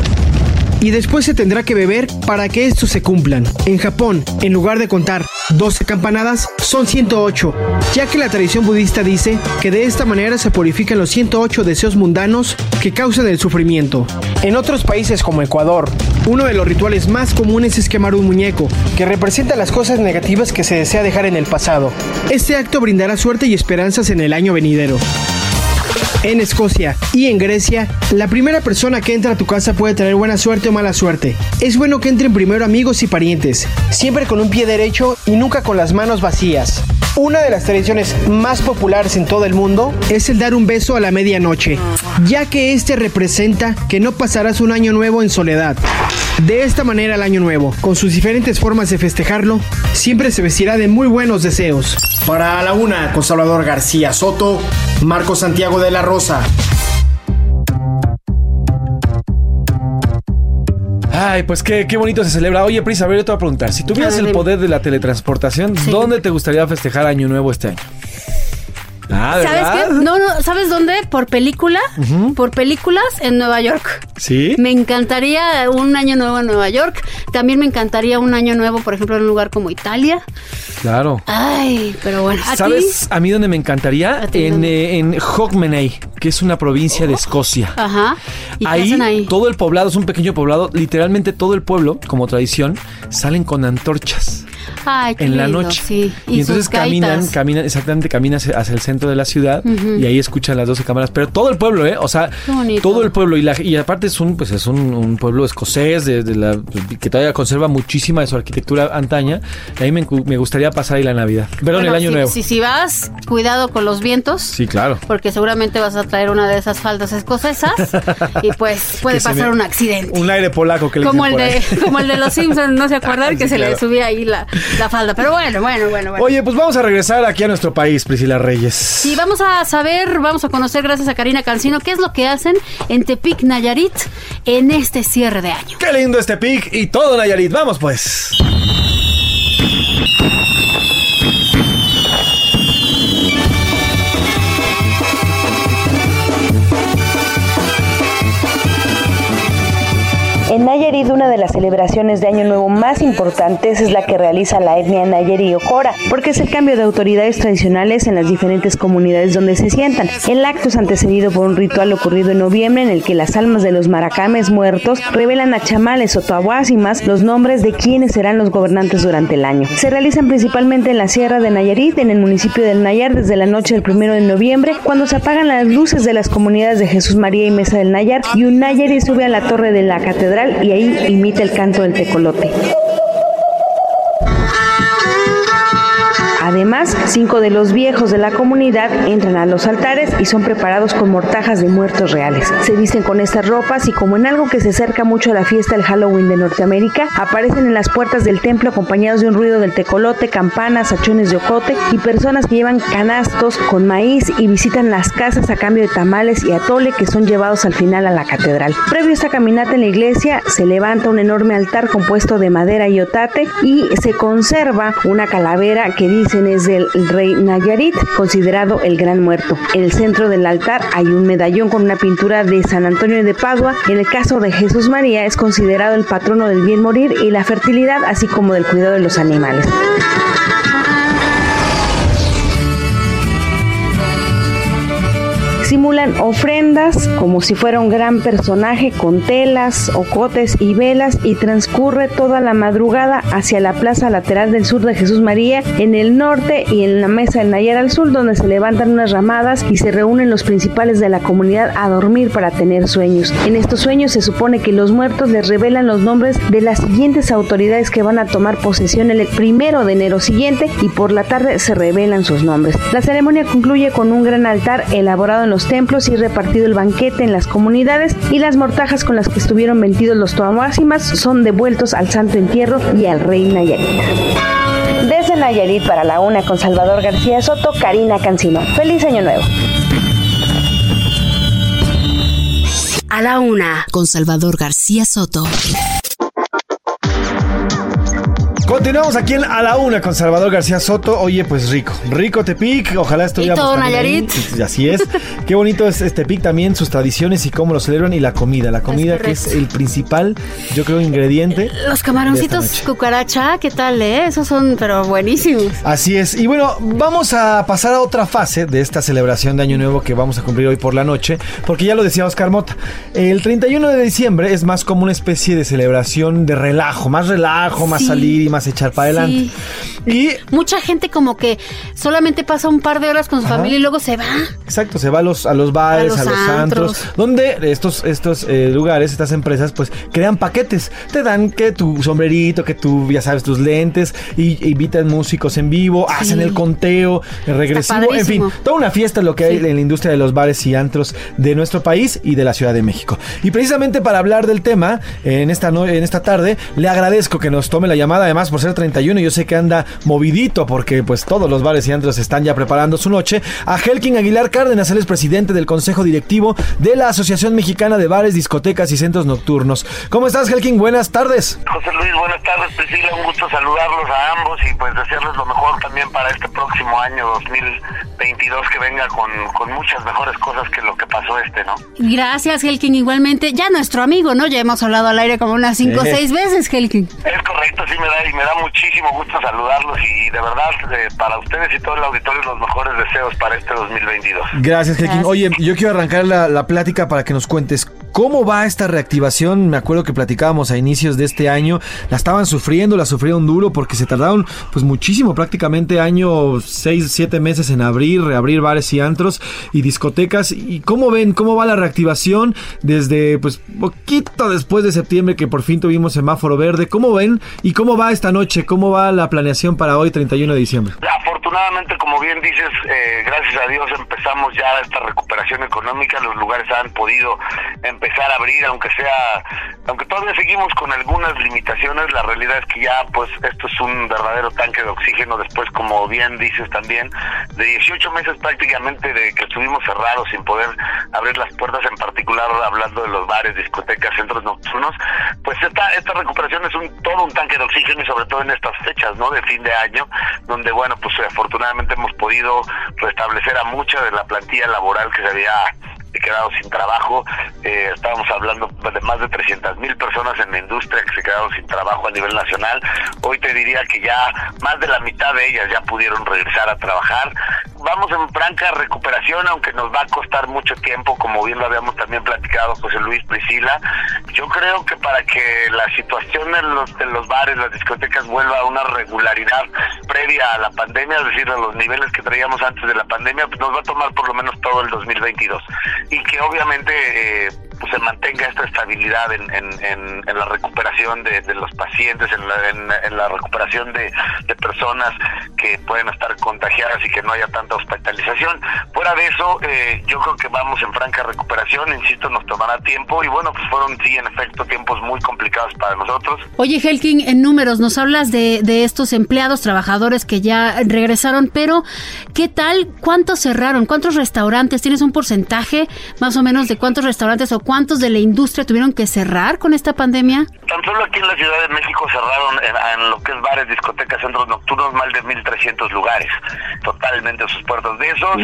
Y después se tendrá que beber para que estos se cumplan. En Japón, en lugar de contar 12 campanadas, son 108, ya que la tradición budista dice que de esta manera se purifican los 108 deseos mundanos que causan el sufrimiento. En otros países como Ecuador, uno de los rituales más comunes es quemar un muñeco, que representa las cosas negativas que se desea dejar en el pasado. Este acto brindará suerte y esperanzas en el año venidero. En Escocia y en Grecia, la primera persona que entra a tu casa puede traer buena suerte o mala suerte. Es bueno que entren primero amigos y parientes, siempre con un pie derecho y nunca con las manos vacías. Una de las tradiciones más populares en todo el mundo es el dar un beso a la medianoche, ya que este representa que no pasarás un año nuevo en soledad. De esta manera el año nuevo, con sus diferentes formas de festejarlo, siempre se vestirá de muy buenos deseos. Para la una, con Salvador García Soto, Marco Santiago de la Rosa. Ay, pues qué, qué bonito se celebra. Oye, Prisa, a ver, yo te voy a preguntar. Si tuvieras el poder de la teletransportación, ¿dónde te gustaría festejar Año Nuevo este año? Ah, ¿Sabes qué? No, no, ¿sabes dónde? Por película, por películas en Nueva York. ¿Sí? Me encantaría un año nuevo en Nueva York. También me encantaría un año nuevo, por ejemplo, en un lugar como Italia. Claro. Ay, pero bueno. ¿Sabes a mí dónde me encantaría? En, eh, en Hogmanay, que es una provincia de Escocia. Ajá. ¿Y qué hacen ahí? todo el poblado es un pequeño poblado, literalmente todo el pueblo, como tradición, salen con antorchas Ay, qué en la noche. Sí. Y, entonces caminan, caminan, exactamente, caminan hacia, hacia el centro de la ciudad y ahí escuchan las 12 cámaras. Pero todo el pueblo, ¿eh? O sea, todo el pueblo. Y, la, y aparte es un, pues es un, un pueblo escocés de, de la, que todavía conserva muchísima de su arquitectura antaña. Y ahí me, me gustaría pasar ahí la Navidad. Perdón, Bueno, el año si, nuevo. Si, si vas, cuidado con los vientos. Sí, claro. Porque seguramente vas a traer una de esas faldas escocesas y pues <laughs> puede pasar me- un accidente. Un aire polaco que le Como el, de, ahí. como el de los Simpsons, ¿no se acuerdan? <laughs> que Sí, se claro. le subía ahí la, la falda. Pero bueno, bueno, bueno, bueno. Oye, pues vamos a regresar aquí a nuestro país, Priscila Reyes. Sí, vamos a saber, vamos a conocer gracias a Karina Cancino qué es lo que hacen en Tepic, Nayarit en este cierre de año. Qué lindo este pic y todo Nayarit. Vamos pues. Nayarit, una de las celebraciones de Año Nuevo más importantes es la que realiza la etnia Nayari Okora, porque es el cambio de autoridades tradicionales en las diferentes comunidades donde se sientan. El acto es antecedido por un ritual ocurrido en noviembre en el que las almas de los maracames muertos revelan a chamales o tahuásimas los nombres de quienes serán los gobernantes durante el año. Se realizan principalmente en la Sierra de Nayarit, en el municipio del Nayar, desde la noche del primero de noviembre, cuando se apagan las luces de las comunidades de Jesús María y Mesa del Nayar, y un Nayari sube a la torre de la catedral y ahí imita el canto del tecolote. Además, cinco de los viejos de la comunidad entran a los altares y son preparados con mortajas de muertos reales. Se visten con estas ropas y como en algo que se acerca mucho a la fiesta del Halloween de Norteamérica, aparecen en las puertas del templo acompañados de un ruido del tecolote, campanas, hachones de ocote y personas que llevan canastos con maíz y visitan las casas a cambio de tamales y atole que son llevados al final a la catedral. Previo a esta caminata en la iglesia, se levanta un enorme altar compuesto de madera y otate y se conserva una calavera que dicen es del rey Nayarit, considerado el gran muerto. En el centro del altar hay un medallón con una pintura de San Antonio de Padua. En el caso de Jesús María es considerado el patrono del bien morir y la fertilidad, así como del cuidado de los animales. Simulan ofrendas como si fuera un gran personaje con telas, ocotes y velas y transcurre toda la madrugada hacia la plaza lateral del sur de Jesús María en el norte y en la mesa del Nayar al sur donde se levantan unas ramadas y se reúnen los principales de la comunidad a dormir para tener sueños. En estos sueños se supone que los muertos les revelan los nombres de las siguientes autoridades que van a tomar posesión el primero de enero siguiente y por la tarde se revelan sus nombres. La ceremonia concluye con un gran altar elaborado en los templos y repartido el banquete en las comunidades y las mortajas con las que estuvieron vendidos los toamásimas son devueltos al Santo Entierro y al Rey Nayarit. Desde Nayarit para la una con Salvador García Soto, Karina Cancino. Feliz Año Nuevo. A la una con Salvador García Soto. Continuamos aquí en A la Una con Salvador García Soto. Oye, pues rico, rico Tepic. Ojalá estuviéramos. Y todo ahí. Nayarit. Sí, Así es. <laughs> Qué bonito es este Tepic también, sus tradiciones y cómo lo celebran y la comida. La comida que es el principal, yo creo, ingrediente. Los de esta camaroncitos cucaracha, ¿qué tal, eh? Esos son, pero buenísimos. Así es. Y bueno, vamos a pasar a otra fase de esta celebración de Año Nuevo que vamos a cumplir hoy por la noche, porque ya lo decía Oscar Mota. El 31 de diciembre es más como una especie de celebración de relajo, más relajo, más Sí. salir y más echar para adelante. Y Mucha gente como que solamente pasa un par de horas con su Ajá. familia y luego se va. Exacto, se va a los, a los bares, a A los, antros, antros. donde estos, estos eh, lugares, estas empresas, pues crean paquetes. Te dan que tu sombrerito, que tú, ya sabes, tus lentes, y invitan músicos en vivo, hacen el conteo el regresivo, en fin, toda una fiesta lo que hay en la industria de los bares y antros de nuestro país y de la Ciudad de México. Y precisamente para hablar del tema, en esta, no- en esta tarde, le agradezco que nos tome la llamada, además por ser 31, yo sé que anda movidito porque pues todos los bares y antros están ya preparando su noche, a Helkin Aguilar Cárdenas, él es presidente del Consejo Directivo de la Asociación Mexicana de Bares, Discotecas y Centros Nocturnos. ¿Cómo estás, Helkin? Buenas tardes. José Luis, buenas tardes, Priscila, un gusto saludarlos a ambos y pues desearles lo mejor también para este próximo año 2022 que venga con, con muchas mejores cosas que lo que pasó este, ¿no? Gracias, Helkin, igualmente. Ya nuestro amigo, ¿no? Ya hemos hablado al aire como unas cinco o Sí. seis veces, Helkin. Es correcto, sí me da y me da muchísimo gusto saludarlos y de verdad eh, para ustedes y todo el auditorio los mejores deseos para este 2022. Gracias. Gracias. Oye, yo quiero arrancar la, la plática para que nos cuentes cómo va esta reactivación. Me acuerdo que platicábamos a inicios de este año. La estaban sufriendo, la sufrieron duro porque se tardaron pues muchísimo, prácticamente año, seis, siete meses en abrir, reabrir bares y antros y discotecas. ¿Y cómo ven, cómo va la reactivación desde pues poquito después de septiembre que por fin tuvimos semáforo verde? ¿Cómo ven y cómo va esta noche? ¿Cómo va la planeación para hoy, 31 de diciembre? Afortunadamente, como bien dices, eh, gracias a Dios empezamos ya esta recuperación económica, los lugares han podido empezar a abrir, aunque sea, aunque todavía seguimos con algunas limitaciones, la realidad es que ya pues esto es un verdadero tanque de oxígeno después, como bien dices también, de 18 meses prácticamente de que estuvimos cerrados sin poder abrir las puertas, en particular hablando de los bares, discotecas, centros nocturnos, pues esta, esta recuperación es un todo un tanque de oxígeno y sobre todo en estas fechas, ¿no? De fin de año, donde bueno, pues afortunadamente hemos podido restablecer a mucha de la plantilla laboral que se había quedado sin trabajo. Eh, estábamos hablando de más de 300 mil personas en la industria que se quedaron sin trabajo a nivel nacional. Hoy te diría que ya más de la mitad de ellas ya pudieron regresar a trabajar. Vamos en franca recuperación, aunque nos va a costar mucho tiempo, como bien lo habíamos también platicado José Luis Priscila. Yo creo que para que la situación en los, de los bares, las discotecas vuelva a una regularidad previa a la pandemia, es decir, a los niveles que traíamos antes de la pandemia, pues nos va a tomar por lo menos todo el 2022. Y que obviamente eh, se mantenga esta estabilidad en, la recuperación de, los pacientes, en la, recuperación de, de personas que pueden estar contagiadas y que no haya tanta hospitalización. Fuera de eso, eh, yo creo que vamos en franca recuperación, insisto, nos tomará tiempo y bueno, pues fueron sí, en efecto, tiempos muy complicados para nosotros. Oye, Helkin, en números nos hablas de, de estos empleados, trabajadores que ya regresaron, pero ¿qué tal? ¿Cuántos cerraron? ¿Cuántos restaurantes? ¿Tienes un porcentaje más o menos de cuántos restaurantes o cuántos de la industria tuvieron que cerrar con esta pandemia? Tan solo aquí en la Ciudad de México cerraron en, en lo que es bares, discotecas, centros nocturnos, más de 1.300 lugares, totalmente sus puertas. De esos,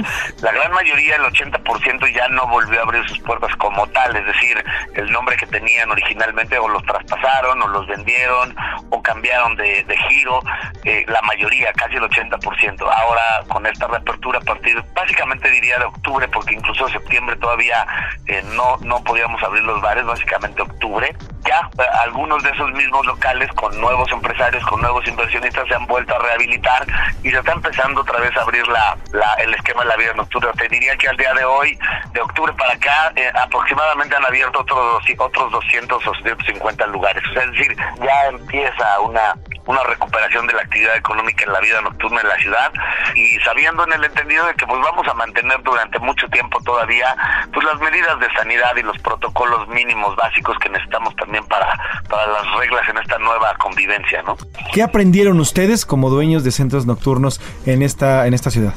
la gran mayoría, el 80% ya no volvió a abrir sus puertas como tal, es decir, el nombre que tenían originalmente o los traspasaron o los vendieron o cambiaron de, de giro, eh, la mayoría, casi el 80%. Ahora, con esta reapertura a partir, básicamente diría de octubre, porque incluso septiembre todavía eh, no, no podíamos abrir los bares, básicamente octubre, ya eh, algunos de esos mismos locales con nuevos empresarios, con nuevos inversionistas se han vuelto a rehabilitar y se está empezando otra vez a abrir la, la- el esquema de la vida nocturna. Te diría que al día de hoy, de octubre para acá, eh, aproximadamente han abierto otros, otros 200 o 250 lugares. O sea, es decir, ya empieza una una recuperación de la actividad económica en la vida nocturna en la ciudad y sabiendo en el entendido de que pues vamos a mantener durante mucho tiempo todavía pues las medidas de sanidad y los protocolos mínimos básicos que necesitamos también para, para las reglas en esta nueva convivencia, ¿no? ¿Qué aprendieron ustedes como dueños de centros nocturnos en esta, en esta ciudad?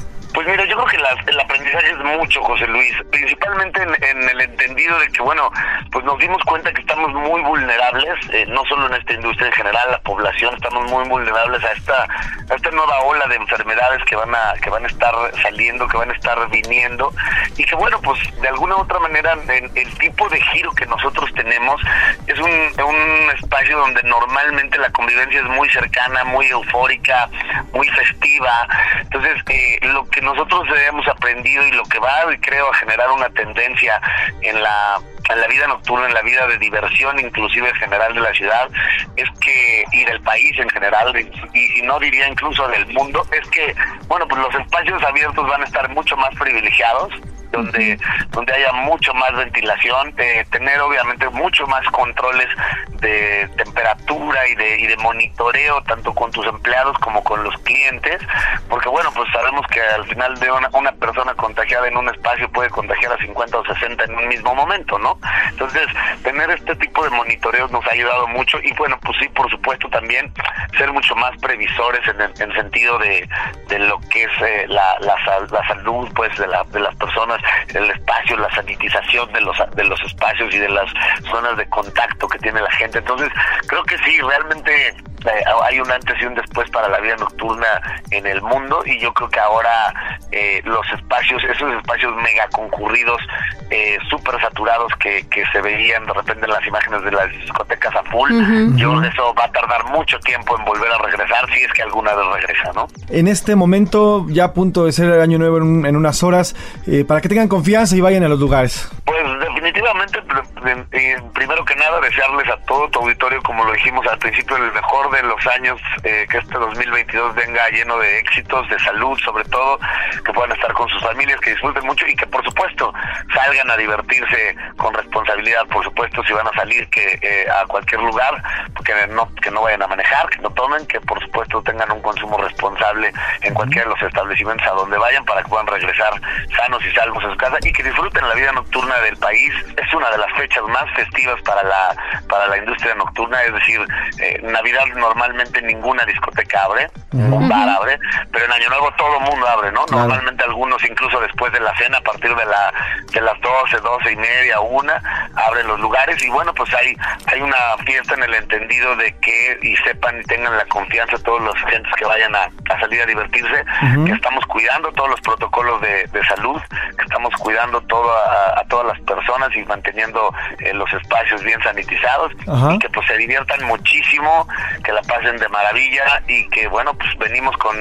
Mucho, José Luis, principalmente en, en, el entendido de que, bueno, pues nos dimos cuenta que estamos muy vulnerables, eh, no solo en esta industria en general, la población, estamos muy vulnerables a esta, a esta nueva ola de enfermedades que van a, que van a estar saliendo, que van a estar viniendo, y que bueno, pues de alguna u otra manera el tipo de giro que nosotros tenemos es un, un espacio donde normalmente la convivencia es muy cercana, muy eufórica, muy festiva. Entonces, eh, lo que nosotros hemos aprendido y lo que va, creo, a generar una tendencia en la en la vida nocturna, en la vida de diversión, inclusive general de la ciudad, es que, y del país en general, y, no diría incluso del mundo, es que, bueno, pues los espacios abiertos van a estar mucho más privilegiados, donde donde haya mucho más ventilación, de tener obviamente mucho más controles de temperatura y de, y de monitoreo tanto con tus empleados como con los clientes, porque bueno, pues sabemos que al final de una, una persona contagiada en un espacio puede contagiar a 50 o 60 en un mismo momento, ¿no? Entonces, tener este tipo de monitoreos nos ha ayudado mucho y bueno, pues sí, por supuesto también ser mucho más previsores en el sentido de, de lo que es eh, la, la, la salud pues de, la, de las personas el espacio, la sanitización de los, de los espacios y de las zonas de contacto que tiene la gente. Entonces, creo que sí, realmente eh, hay un antes y un después para la vida nocturna en el mundo y yo creo que ahora eh, los espacios, esos espacios mega concurridos, eh, súper saturados que, que se veían de repente en las imágenes de las discotecas a full, yo creo que eso va a tardar mucho tiempo en volver a regresar si es que alguna vez regresa, ¿no? En este momento, ya a punto de ser el año nuevo en, en unas horas, para que tengan confianza y vayan a los lugares. Pues definitivamente, primero que nada, desearles a todo tu auditorio, como lo dijimos al principio, el mejor de los años, eh, que este 2022 venga lleno de éxitos, de salud sobre todo, que puedan estar con sus familias, que disfruten mucho y que por supuesto salgan a divertirse con responsabilidad, por supuesto, si van a salir que eh, a cualquier lugar, que no, que no vayan a manejar, que no tomen, que por supuesto tengan un consumo responsable en cualquiera de los establecimientos a donde vayan para que puedan regresar sanos y salvos a su casa y que disfruten la vida nocturna del país. Es una de las fechas más festivas para la, para la industria nocturna, es decir, eh, Navidad normalmente ninguna discoteca abre, un bar abre, pero en Año Nuevo todo el mundo abre, ¿no? Normalmente algunos incluso después de la cena, a partir de la de las 12, 12 y media, una, abren los lugares. Y bueno, pues hay, hay una fiesta en el entendido de que y sepan y tengan la confianza todos los agentes que vayan a, salir a divertirse, que estamos cuidando todos los protocolos de, salud, que estamos cuidando todo a, todas las personas y manteniendo eh, los espacios bien sanitizados y que pues se diviertan muchísimo, que la pasen de maravilla y que bueno, pues venimos con,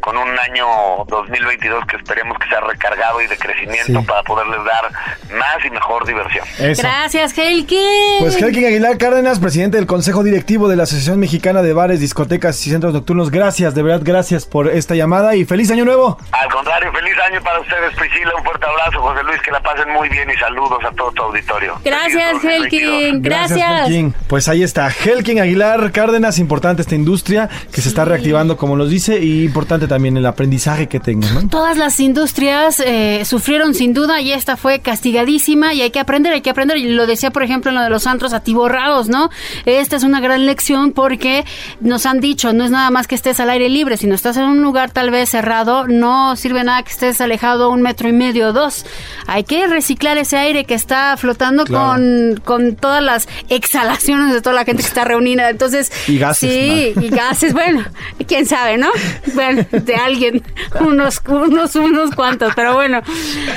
con un año 2022 que esperemos que sea recargado y de crecimiento para poderles dar más y mejor diversión. Gracias, Helkin. Pues Helkin Aguilar Cárdenas, presidente del Consejo Directivo de la Asociación Mexicana de Bares, Discotecas y Centros Nocturnos, gracias, de verdad, gracias por esta llamada y feliz año nuevo. Al contrario, feliz año para ustedes, Priscila, un fuerte abrazo, José Luis, que la pasen muy bien y saludos a todo tu auditorio. Gracias, Helkin, gracias. Pues ahí está, Helkin Aguilar Cárdenas, importante esta industria que se está reactivando, como nos dice, y importante también el aprendizaje que tengan. Todas las industrias eh, sufrieron sin duda y esta fue castigadísima y hay que aprender, hay que aprender. Y lo decía, por ejemplo, en lo de los antros atiborrados, ¿no? Esta es una gran lección porque nos han dicho, no es nada más que estés al aire libre, sino estás en un lugar tal vez cerrado, no sirve nada que estés alejado un metro y medio o dos. Hay que reciclar ese aire que está flotando con, con todas las exhalaciones de toda la gente que está reunida. Entonces, y gases. Sí, y gases, bueno, quién sabe, ¿no? Bueno, de alguien, unos, unos, unos cuantos, pero bueno.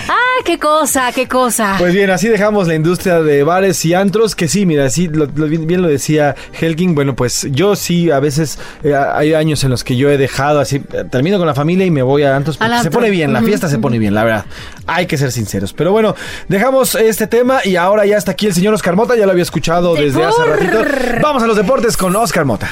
¡Ah, qué cosa, qué cosa! Pues bien, así dejamos la industria de bares y antros, que sí, mira, sí, bien lo decía Helking, bueno, pues yo sí, a veces eh, hay años en los que yo he dejado así, termino con la familia y me voy a antros, porque se pone bien, la fiesta se pone bien, la verdad. Hay que ser sinceros. Pero bueno, dejamos este tema y ahora ya está aquí el señor Oscar Mota, ya lo había escuchado desde hace ratito. Vamos a los deportes con Oscar Mota.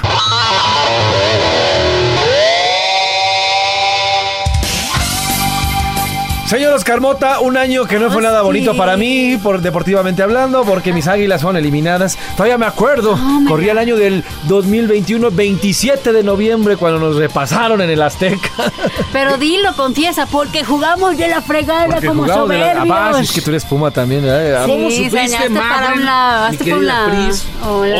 Señor Oscar Mota, un año que no fue nada bonito para mí, por deportivamente hablando, porque mis águilas son eliminadas. Todavía me acuerdo, corría el año del 2021, 27 de noviembre, cuando nos repasaron en el Azteca. <laughs> Pero dilo, confiesa, porque jugamos de la fregada como soberbios. La, ah, es que tú eres Puma también, ¿eh? ¿Cómo supiste, para un lado,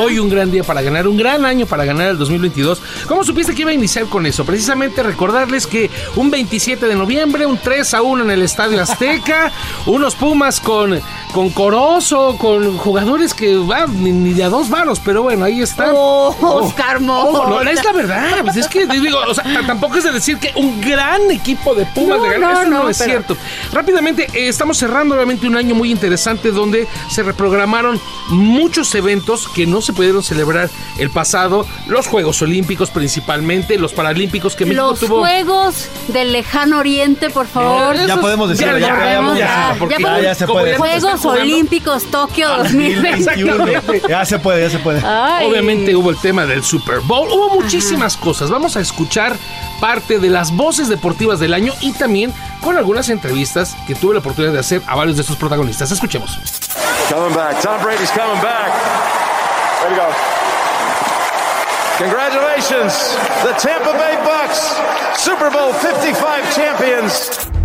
Hoy un gran día para ganar, un gran año para ganar el 2022. ¿Cómo supiste que iba a iniciar con eso? Precisamente recordarles que un 27 de noviembre, un 3 a 1 en el el Estadio Azteca, unos Pumas con, con Corozo, con jugadores que van ni, ni de a dos varos, pero bueno, ahí está. Oh, Oscar Mota. no, es la verdad, pues es que digo, o sea, tampoco es de decir que un gran equipo de Pumas No, de ganar, no, eso no, no, es pero- cierto. Rápidamente, eh, estamos cerrando obviamente un año muy interesante donde se reprogramaron muchos eventos que no se pudieron celebrar el pasado, los Juegos Olímpicos principalmente, los Paralímpicos que México Los tuvo. Juegos del Lejano Oriente, por favor. Ya podemos decirlo, ya, ya, podemos, ya, ya, ya ya, se puede. Juegos. Olímpicos Tokio 2021. Exactamente. Ya se puede, ya se puede. Ay. Obviamente hubo el tema del Super Bowl, hubo muchísimas cosas. Vamos a escuchar parte de las voces deportivas del año y también con algunas entrevistas que tuve la oportunidad de hacer a varios de estos protagonistas. Escuchemos. Coming back. Tom Brady's coming back. Way to go. Congratulations, the Tampa Bay Bucks, Super Bowl 55 champions.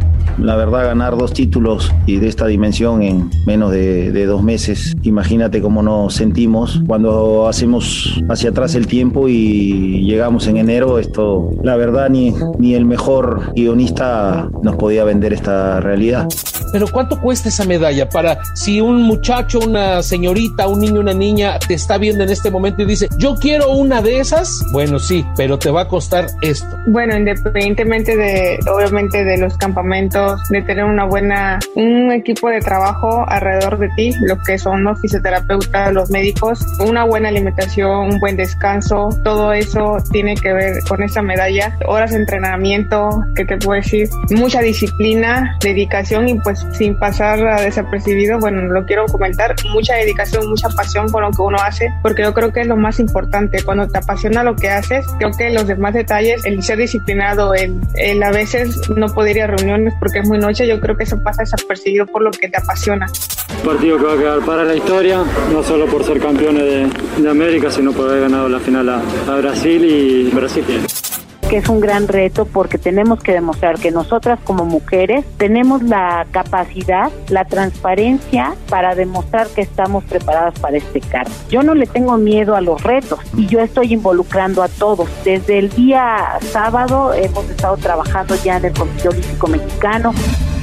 La verdad, ganar dos títulos y de esta dimensión en menos de, de dos meses, imagínate cómo nos sentimos cuando hacemos hacia atrás el tiempo y llegamos en enero. Esto, la verdad, ni, ni el mejor guionista nos podía vender esta realidad. Pero ¿cuánto cuesta esa medalla para si un muchacho, una señorita, un niño, una niña te está viendo en este momento y dice, yo quiero una de esas? Bueno, sí, pero te va a costar esto. Bueno, independientemente de, obviamente, de los campamentos, de tener una buena, un equipo de trabajo alrededor de ti, lo que son los fisioterapeutas, los médicos, una buena alimentación, un buen descanso, todo eso tiene que ver con esa medalla. Horas de entrenamiento, que te puedo decir, mucha disciplina, dedicación y pues sin pasar a desapercibido, bueno, lo quiero comentar, mucha dedicación, mucha pasión con lo que uno hace, porque yo creo que es lo más importante. Cuando te apasiona lo que haces, creo que los demás detalles, el ser disciplinado, el, el a veces no poder ir a reuniones porque es muy noche, yo creo que eso pasa desapercibido por lo que te apasiona. Un partido que va a quedar para la historia, no solo por ser campeones de, América, sino por haber ganado la final a, a Brasil y Brasil. Es un gran reto porque tenemos que demostrar que nosotras como mujeres tenemos la capacidad, la transparencia para demostrar que estamos preparadas para este cargo. Yo no le tengo miedo a los retos y yo estoy involucrando a todos. Desde el día sábado hemos estado trabajando ya en el Comité Olímpico Mexicano.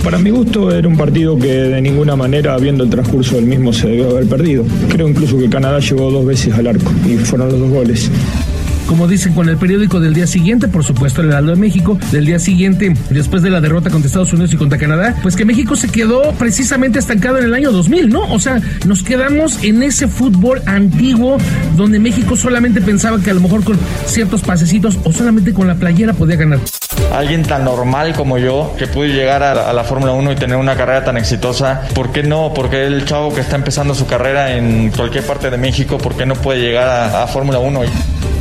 Para mi gusto era un partido que de ninguna manera, viendo el transcurso del mismo, se debió haber perdido. Creo incluso que Canadá llegó dos veces al arco y fueron los dos goles. Como dicen con el periódico del día siguiente, por supuesto el Heraldo de México, del día siguiente, después de la derrota contra Estados Unidos y contra Canadá, pues que México se quedó precisamente estancado en el año 2000, ¿no? O sea, nos quedamos en ese fútbol antiguo donde México solamente pensaba que a lo mejor con ciertos pasecitos o solamente con la playera podía ganar. Alguien tan normal como yo, que pude llegar a, la Fórmula 1 y tener una carrera tan exitosa, ¿por qué no? Porque el chavo que está empezando su carrera en cualquier parte de México, ¿por qué no puede llegar a, a Fórmula 1?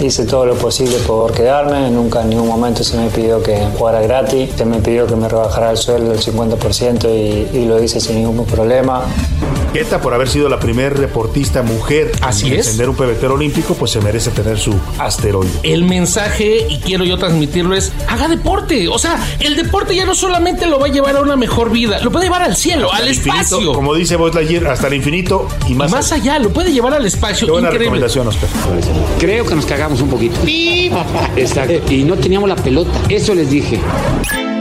Hice todo lo posible por quedarme, nunca en ningún momento se me pidió que jugara gratis, se me pidió que me rebajara el sueldo del 50% y, y lo hice sin ningún problema. Por haber sido la primer deportista mujer Así en es. encender un pebetero olímpico, pues se merece tener su asteroide. El mensaje, y quiero yo transmitirlo, es haga deporte. O sea, el deporte ya no solamente lo va a llevar a una mejor vida, lo puede llevar al cielo, al infinito, espacio. como dice Buzz Lightyear, hasta el infinito y más, Y más allá, lo puede llevar al espacio. Qué buena Increíble. recomendación, Oscar. Creo que nos cagamos un poquito. Exacto. Y no teníamos la pelota. Eso les dije.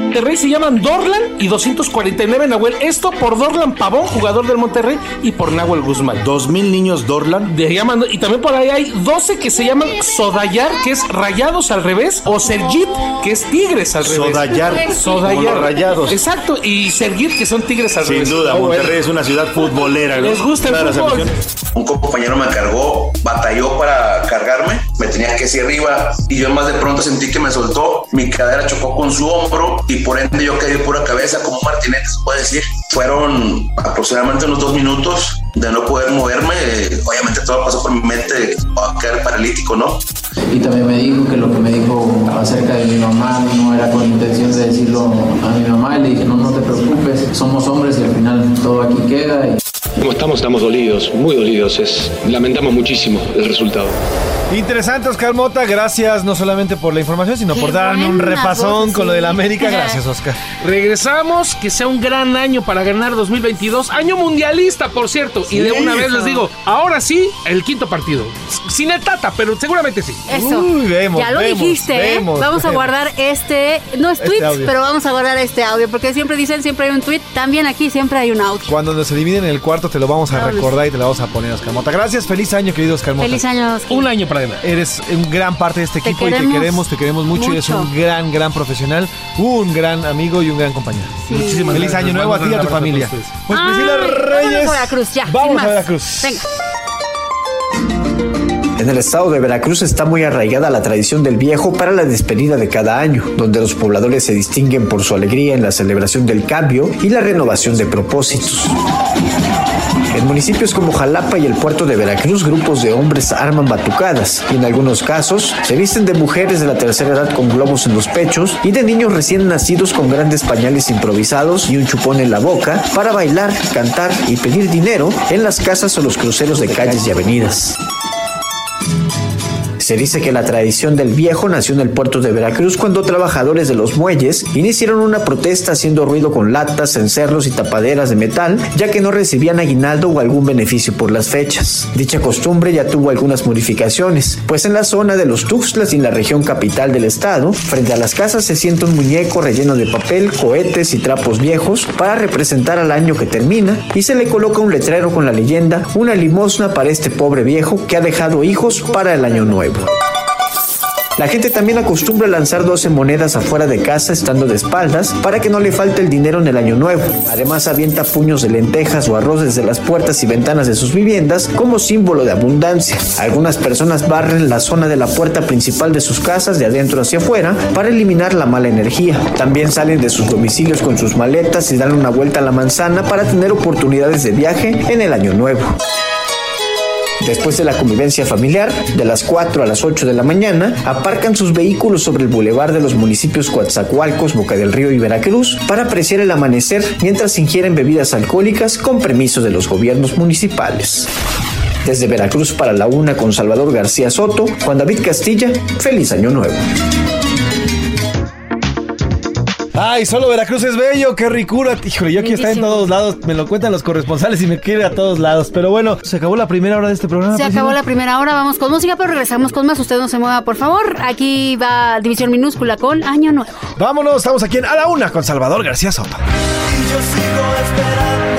Monterrey se llaman Dorlan y 249 Nahuel. Esto por Dorlan Pavón, jugador del Monterrey, y por Nahuel Guzmán. Dos mil niños Dorlan. De llaman, y también por ahí hay 12 que se llaman Sodayar, que es rayados al revés, o Sergit, que es tigres al revés. Sodayar, como Sodayar. los rayados. Exacto, y Sergit, que son tigres al Sin revés. duda, Oh, Monterrey bueno. es una ciudad futbolera. ¿no? Les gusta el fútbol. Un compañero me cargó, batalló para cargarme, me tenía que hacia arriba y yo más de pronto sentí que me soltó, mi cadera chocó con su hombro y por ende yo caí de pura cabeza como martinete se puede decir. Fueron aproximadamente unos dos minutos de no poder moverme, obviamente todo pasó por mi mente, a quedar paralítico, ¿no? Y también me dijo que lo que me dijo acerca de mi mamá no era con intención de decirlo a mi mamá. Y le dije, no, no te preocupes, somos hombres y al final todo aquí queda. Y Como estamos, estamos dolidos, muy dolidos. Es, lamentamos muchísimo el resultado. Interesante, Oscar Mota. Gracias no solamente por la información, sino por darme un repasón con lo sí. del América. Gracias, Oscar. Regresamos, que sea un gran año para ganar 2022. Año mundialista, por cierto. y de una vez les digo, ahora sí, el quinto partido. Sin el Tata, pero seguramente sí. Eso. Uy, vemos, ya lo vemos, dijiste, ¿eh? vemos, Vamos a guardar este, no es Este tweet, audio. pero vamos a guardar este audio, porque siempre dicen, siempre hay un tweet, también aquí siempre hay un audio. Cuando nos dividen en el cuarto, te lo vamos a recordar y te lo vamos a poner, Oscar Mota. Gracias, feliz año, querido Oscar Mota. Feliz año. Oscar. Un año para ganar. Eres un gran parte de este Te equipo y te queremos te queremos mucho, y eres un gran, gran profesional, un gran amigo y un gran compañero. Muchísimas Feliz gracias. año nuevo a ti y a tu familia. Pues Priscila Reyes. a Veracruz, ya, sin Vamos más. a Veracruz. Venga. En el estado de Veracruz está muy arraigada la tradición del viejo para la despedida de cada año, donde los pobladores se distinguen por su alegría en la celebración del cambio y la renovación de propósitos. En municipios como Jalapa y el puerto de Veracruz, grupos de hombres arman batucadas y en algunos casos se visten de mujeres de la tercera edad con globos en los pechos y de niños recién nacidos con grandes pañales improvisados y un chupón en la boca para bailar, cantar y pedir dinero en las casas o los cruceros de calles y avenidas. Thank you. Se dice que la tradición del viejo nació en el puerto de Veracruz cuando trabajadores de los muelles iniciaron una protesta haciendo ruido con latas, cencerros y tapaderas de metal, ya que no recibían aguinaldo o algún beneficio por las fechas. Dicha costumbre ya tuvo algunas modificaciones, pues en la zona de los Tuxtlas y en la región capital del estado, frente a las casas se siente un muñeco relleno de papel, cohetes y trapos viejos para representar al año que termina y se le coloca un letrero con la leyenda una limosna para este pobre viejo que ha dejado hijos para el año nuevo. La gente también acostumbra lanzar 12 monedas afuera de casa estando de espaldas para que no le falte el dinero en el año nuevo. Además avienta puños de lentejas o arroz desde las puertas y ventanas de sus viviendas como símbolo de abundancia. Algunas personas barren la zona de la puerta principal de sus casas de adentro hacia afuera para eliminar la mala energía. También salen de sus domicilios con sus maletas y dan una vuelta a la manzana para tener oportunidades de viaje en el año nuevo. Después de la convivencia familiar, de las 4 a las 8 de la mañana, aparcan sus vehículos sobre el bulevar de los municipios Coatzacoalcos, Boca del Río y Veracruz para apreciar el amanecer mientras ingieren bebidas alcohólicas con permiso de los gobiernos municipales. Desde Veracruz para la una con Salvador García Soto, Juan David Castilla, feliz año nuevo. Ay, solo Veracruz es bello, qué ricura. Híjole, yo aquí está en todos lados. Me lo cuentan los corresponsales y me quiere a todos lados. Pero bueno, se acabó la primera hora de este programa. Se acabó la primera hora, vamos con música, pero regresamos con más. Usted no se mueva, por favor. Aquí va División Minúscula con Año Nuevo. Vámonos, estamos aquí en A la Una con Salvador García Soto. Y yo sigo esperando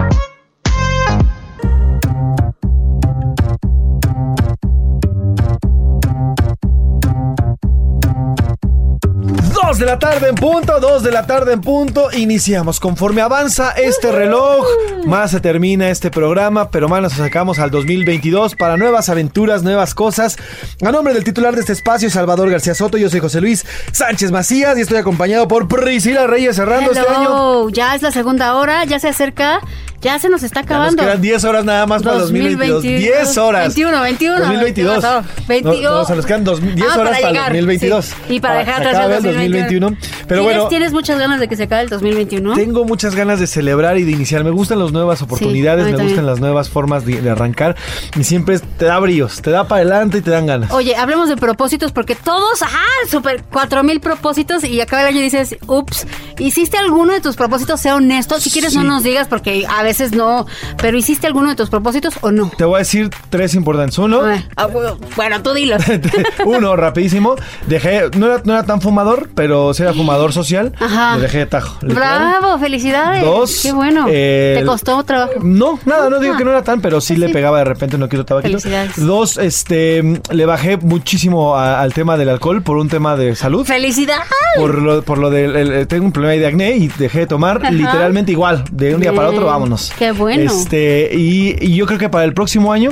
Dos de la tarde en punto, dos de la tarde en punto. Iniciamos. Conforme avanza este reloj, más se termina este programa, pero más nos acercamos al 2022 para nuevas aventuras, nuevas cosas. A nombre del titular de este espacio, Salvador García Soto, yo soy José Luis Sánchez Macías y estoy acompañado por Priscila Reyes cerrando este año. Hello, ya es la segunda hora, ya se acerca, ya se nos está Ya nos acabando. quedan 10 horas nada más para 2022. 10 horas. 21, 21. 2022. ¿qué pasó? 21. No, no, se nos quedan dos- 10 Ah, horas para, llegar, 2022. sí. Y para dejar atrás el el 2021. Pero ¿Tienes, bueno, ¿Tienes muchas ganas de que se acabe el 2021? tengo muchas ganas de celebrar y de iniciar. Me gustan las nuevas oportunidades, me gustan las nuevas formas de, de arrancar. Y siempre te da bríos, te da para adelante y te dan ganas. Oye, hablemos de propósitos porque todos, ajá, super cuatro mil propósitos y acaba el año y dices, ups, ¿hiciste alguno de tus propósitos? Sea honesto, si quieres no nos digas porque a veces no, pero ¿hiciste alguno de tus propósitos o no? Te voy a decir tres importantes. Uno, Ah, bueno, tú dilo. <laughs> uno, rapidísimo. Dejé, no era, no era tan fumador, pero sí era fumador social. <gasps> Ajá. Me dejé de tajo. literal. Bravo, felicidades. Dos, Qué bueno. eh, ¿Te costó trabajo? No, nada, no digo Ah. que no era tan, pero sí le pegaba de repente, no quiero tabaquito. Felicidades. Dos, este, le bajé muchísimo a- al tema del alcohol por un tema de salud. ¡Felicidades! Por lo, por lo del, el- tengo un problema de acné y dejé de tomar Ajá. literalmente igual, de un día para otro, Bien. Qué bueno. Este, y, y yo creo que para el próximo año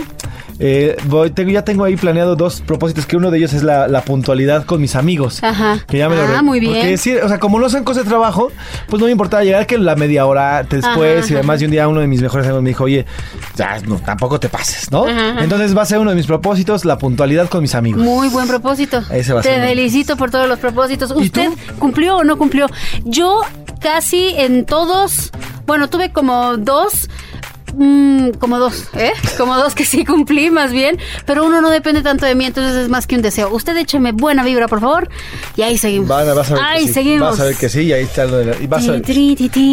Eh, voy, tengo, ya tengo ahí planeado dos propósitos, que uno de ellos es la, la puntualidad con mis amigos. Ajá. Que ya me lo Ah, re- muy bien. Porque sí, o sea, como no son cosas de trabajo, pues no me importaba llegar que la media hora después Ajá, y además y un día uno de mis mejores amigos me dijo, oye, ya, no, tampoco te pases, ¿no? Ajá. Entonces va a ser uno de mis propósitos, la puntualidad con mis amigos. Muy buen propósito. Ese va a Te ser uno. felicito por todos los propósitos. ¿Usted cumplió o no cumplió? Yo casi en todos, bueno, tuve como dos. Mm, como dos, ¿eh? Como dos que sí cumplí, más bien. Pero uno no depende tanto de mí, entonces es más que un deseo. Usted écheme buena vibra, por favor. Y ahí seguimos. Van vas a ver ahí que sí. seguimos. Vas a ver que sí, y ahí está lo de la- y vas, a ver,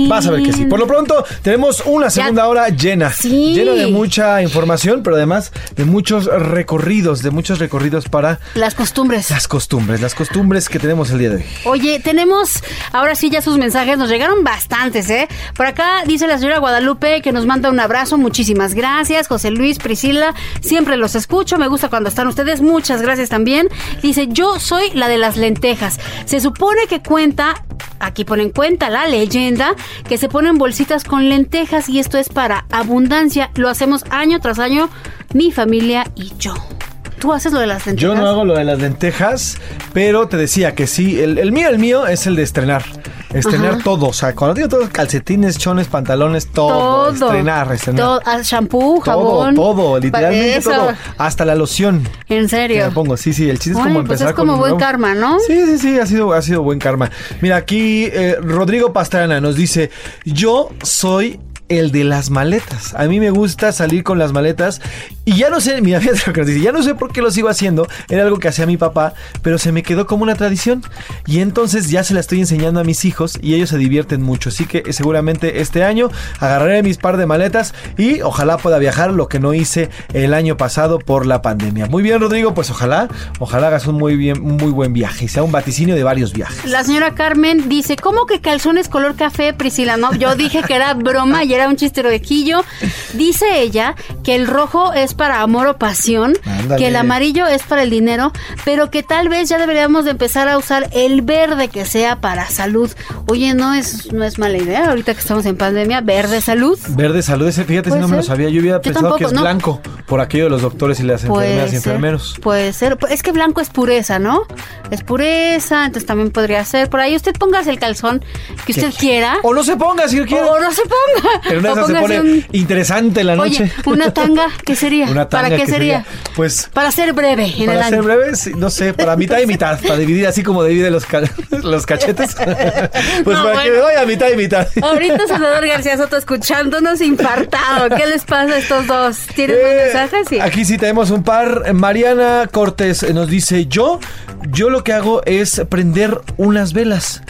vas a ver que sí. Por lo pronto, tenemos una segunda hora llena. Sí. Llena de mucha información, pero además de muchos recorridos, de muchos recorridos para Las costumbres. las costumbres, las costumbres que tenemos el día de hoy. Oye, tenemos ahora sí ya sus mensajes, nos llegaron bastantes, ¿eh? Por acá dice la señora Guadalupe que nos manda un abrazo, muchísimas gracias. José Luis, Priscila, siempre los escucho, me gusta cuando están ustedes, muchas gracias también. Dice, yo soy la de las lentejas. Se supone que cuenta, aquí ponen cuenta la leyenda, que se ponen bolsitas con lentejas y esto es para abundancia. Lo hacemos año tras año, mi familia y yo. ¿Tú haces lo de las lentejas? Yo no hago lo de las lentejas, pero te decía que sí, el, el mío, el mío es el de estrenar. Estrenar Ajá. todo, o sea, cuando digo todo, calcetines, chones, pantalones, todo. Todo. Estrenar, estrenar. Todo, shampoo, Todo, jabón. todo, literalmente Eso. todo. Hasta la loción. En serio. me pongo, sí, sí, el chiste es como pues empezar es como con buen karma, ¿no? Sí, sí, sí, ha sido, ha sido buen karma. Mira, aquí eh, Rodrigo Pastrana nos dice, yo soy el de las maletas. A mí me gusta salir con las maletas y ya no sé, <laughs> mira, fíjate lo que nos ya no sé por qué lo sigo haciendo, era algo que hacía mi papá, pero se me quedó como una tradición y entonces ya se la estoy enseñando a mis hijos y ellos se divierten mucho, así que eh, seguramente este año agarraré mis par de maletas y ojalá pueda viajar, lo que no hice el año pasado por la pandemia. Muy bien, Rodrigo, pues ojalá, ojalá hagas un muy bien, muy buen viaje y sea un vaticinio de varios viajes. La señora Carmen dice, ¿cómo que calzones color café, Priscila? No, yo dije que era broma y era un chisteroquillo. Dice ella que el rojo es para amor o pasión, Ándale. que el amarillo es para el dinero, pero que tal vez ya deberíamos de empezar a usar el verde que sea para salud. Oye, no es, no es mala idea, ahorita que estamos en pandemia, verde salud. Verde salud, ese fíjate si no me lo sabía. Yo Yo pensado que es no. blanco por aquello de los doctores y las enfermeras y enfermeros. puede ser. Es que blanco es pureza, ¿no? Es pureza, entonces también podría ser. Por ahí usted póngase el calzón que usted quiera. O no se ponga si quiere. O no se ponga. Pero una O se pone un- interesante la noche. Oye, una <laughs> tanga, ¿qué sería? Una tanga ¿Para qué que sería? Pues Para ser breve en el para ser año. breve, no sé, para mitad y mitad, <laughs> para dividir así como divide los, ca- <laughs> los cachetes. <laughs> pues No, para que me vaya a mitad y mitad. Ahorita Salvador García Soto escuchándonos infartado. ¿Qué les pasa a estos dos? ¿Tienen Eh, mensajes? Sí. Aquí sí tenemos un par. Mariana Cortés nos dice, yo, yo lo que hago es prender unas velas.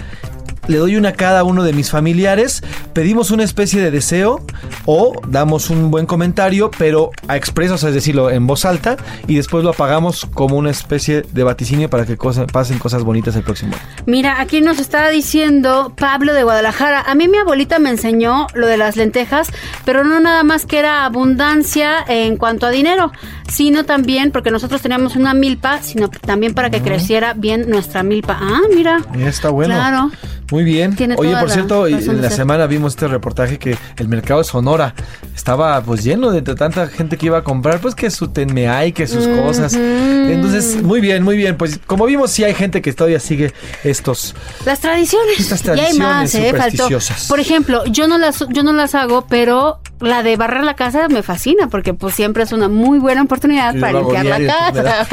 Le doy una a cada uno de mis familiares, pedimos una especie de deseo o damos un buen comentario, pero a expresos, es decirlo en voz alta, y después lo apagamos como una especie de vaticinio para que cosa- pasen cosas bonitas el próximo año. Mira, aquí nos está diciendo Pablo de Guadalajara. A mí mi abuelita me enseñó lo de las lentejas, pero no nada más que era abundancia en cuanto a dinero, sino también porque nosotros teníamos una milpa, sino también para que creciera bien nuestra milpa. Ah, mira. Está bueno. Claro. Muy bien. Tiene Oye, por cierto, y en la semana vimos este reportaje que el mercado de Sonora estaba pues lleno de tanta gente que iba a comprar, pues que su tenmeay, que sus cosas. Entonces, muy bien, muy bien. Pues como vimos, sí hay gente que todavía sigue estos. Las tradiciones. Estas y hay más, tradiciones ¿eh? Faltó. Por ejemplo, yo no las yo no las hago, pero la de barrer la casa me fascina porque pues siempre es una muy buena oportunidad Yo para limpiar la casa.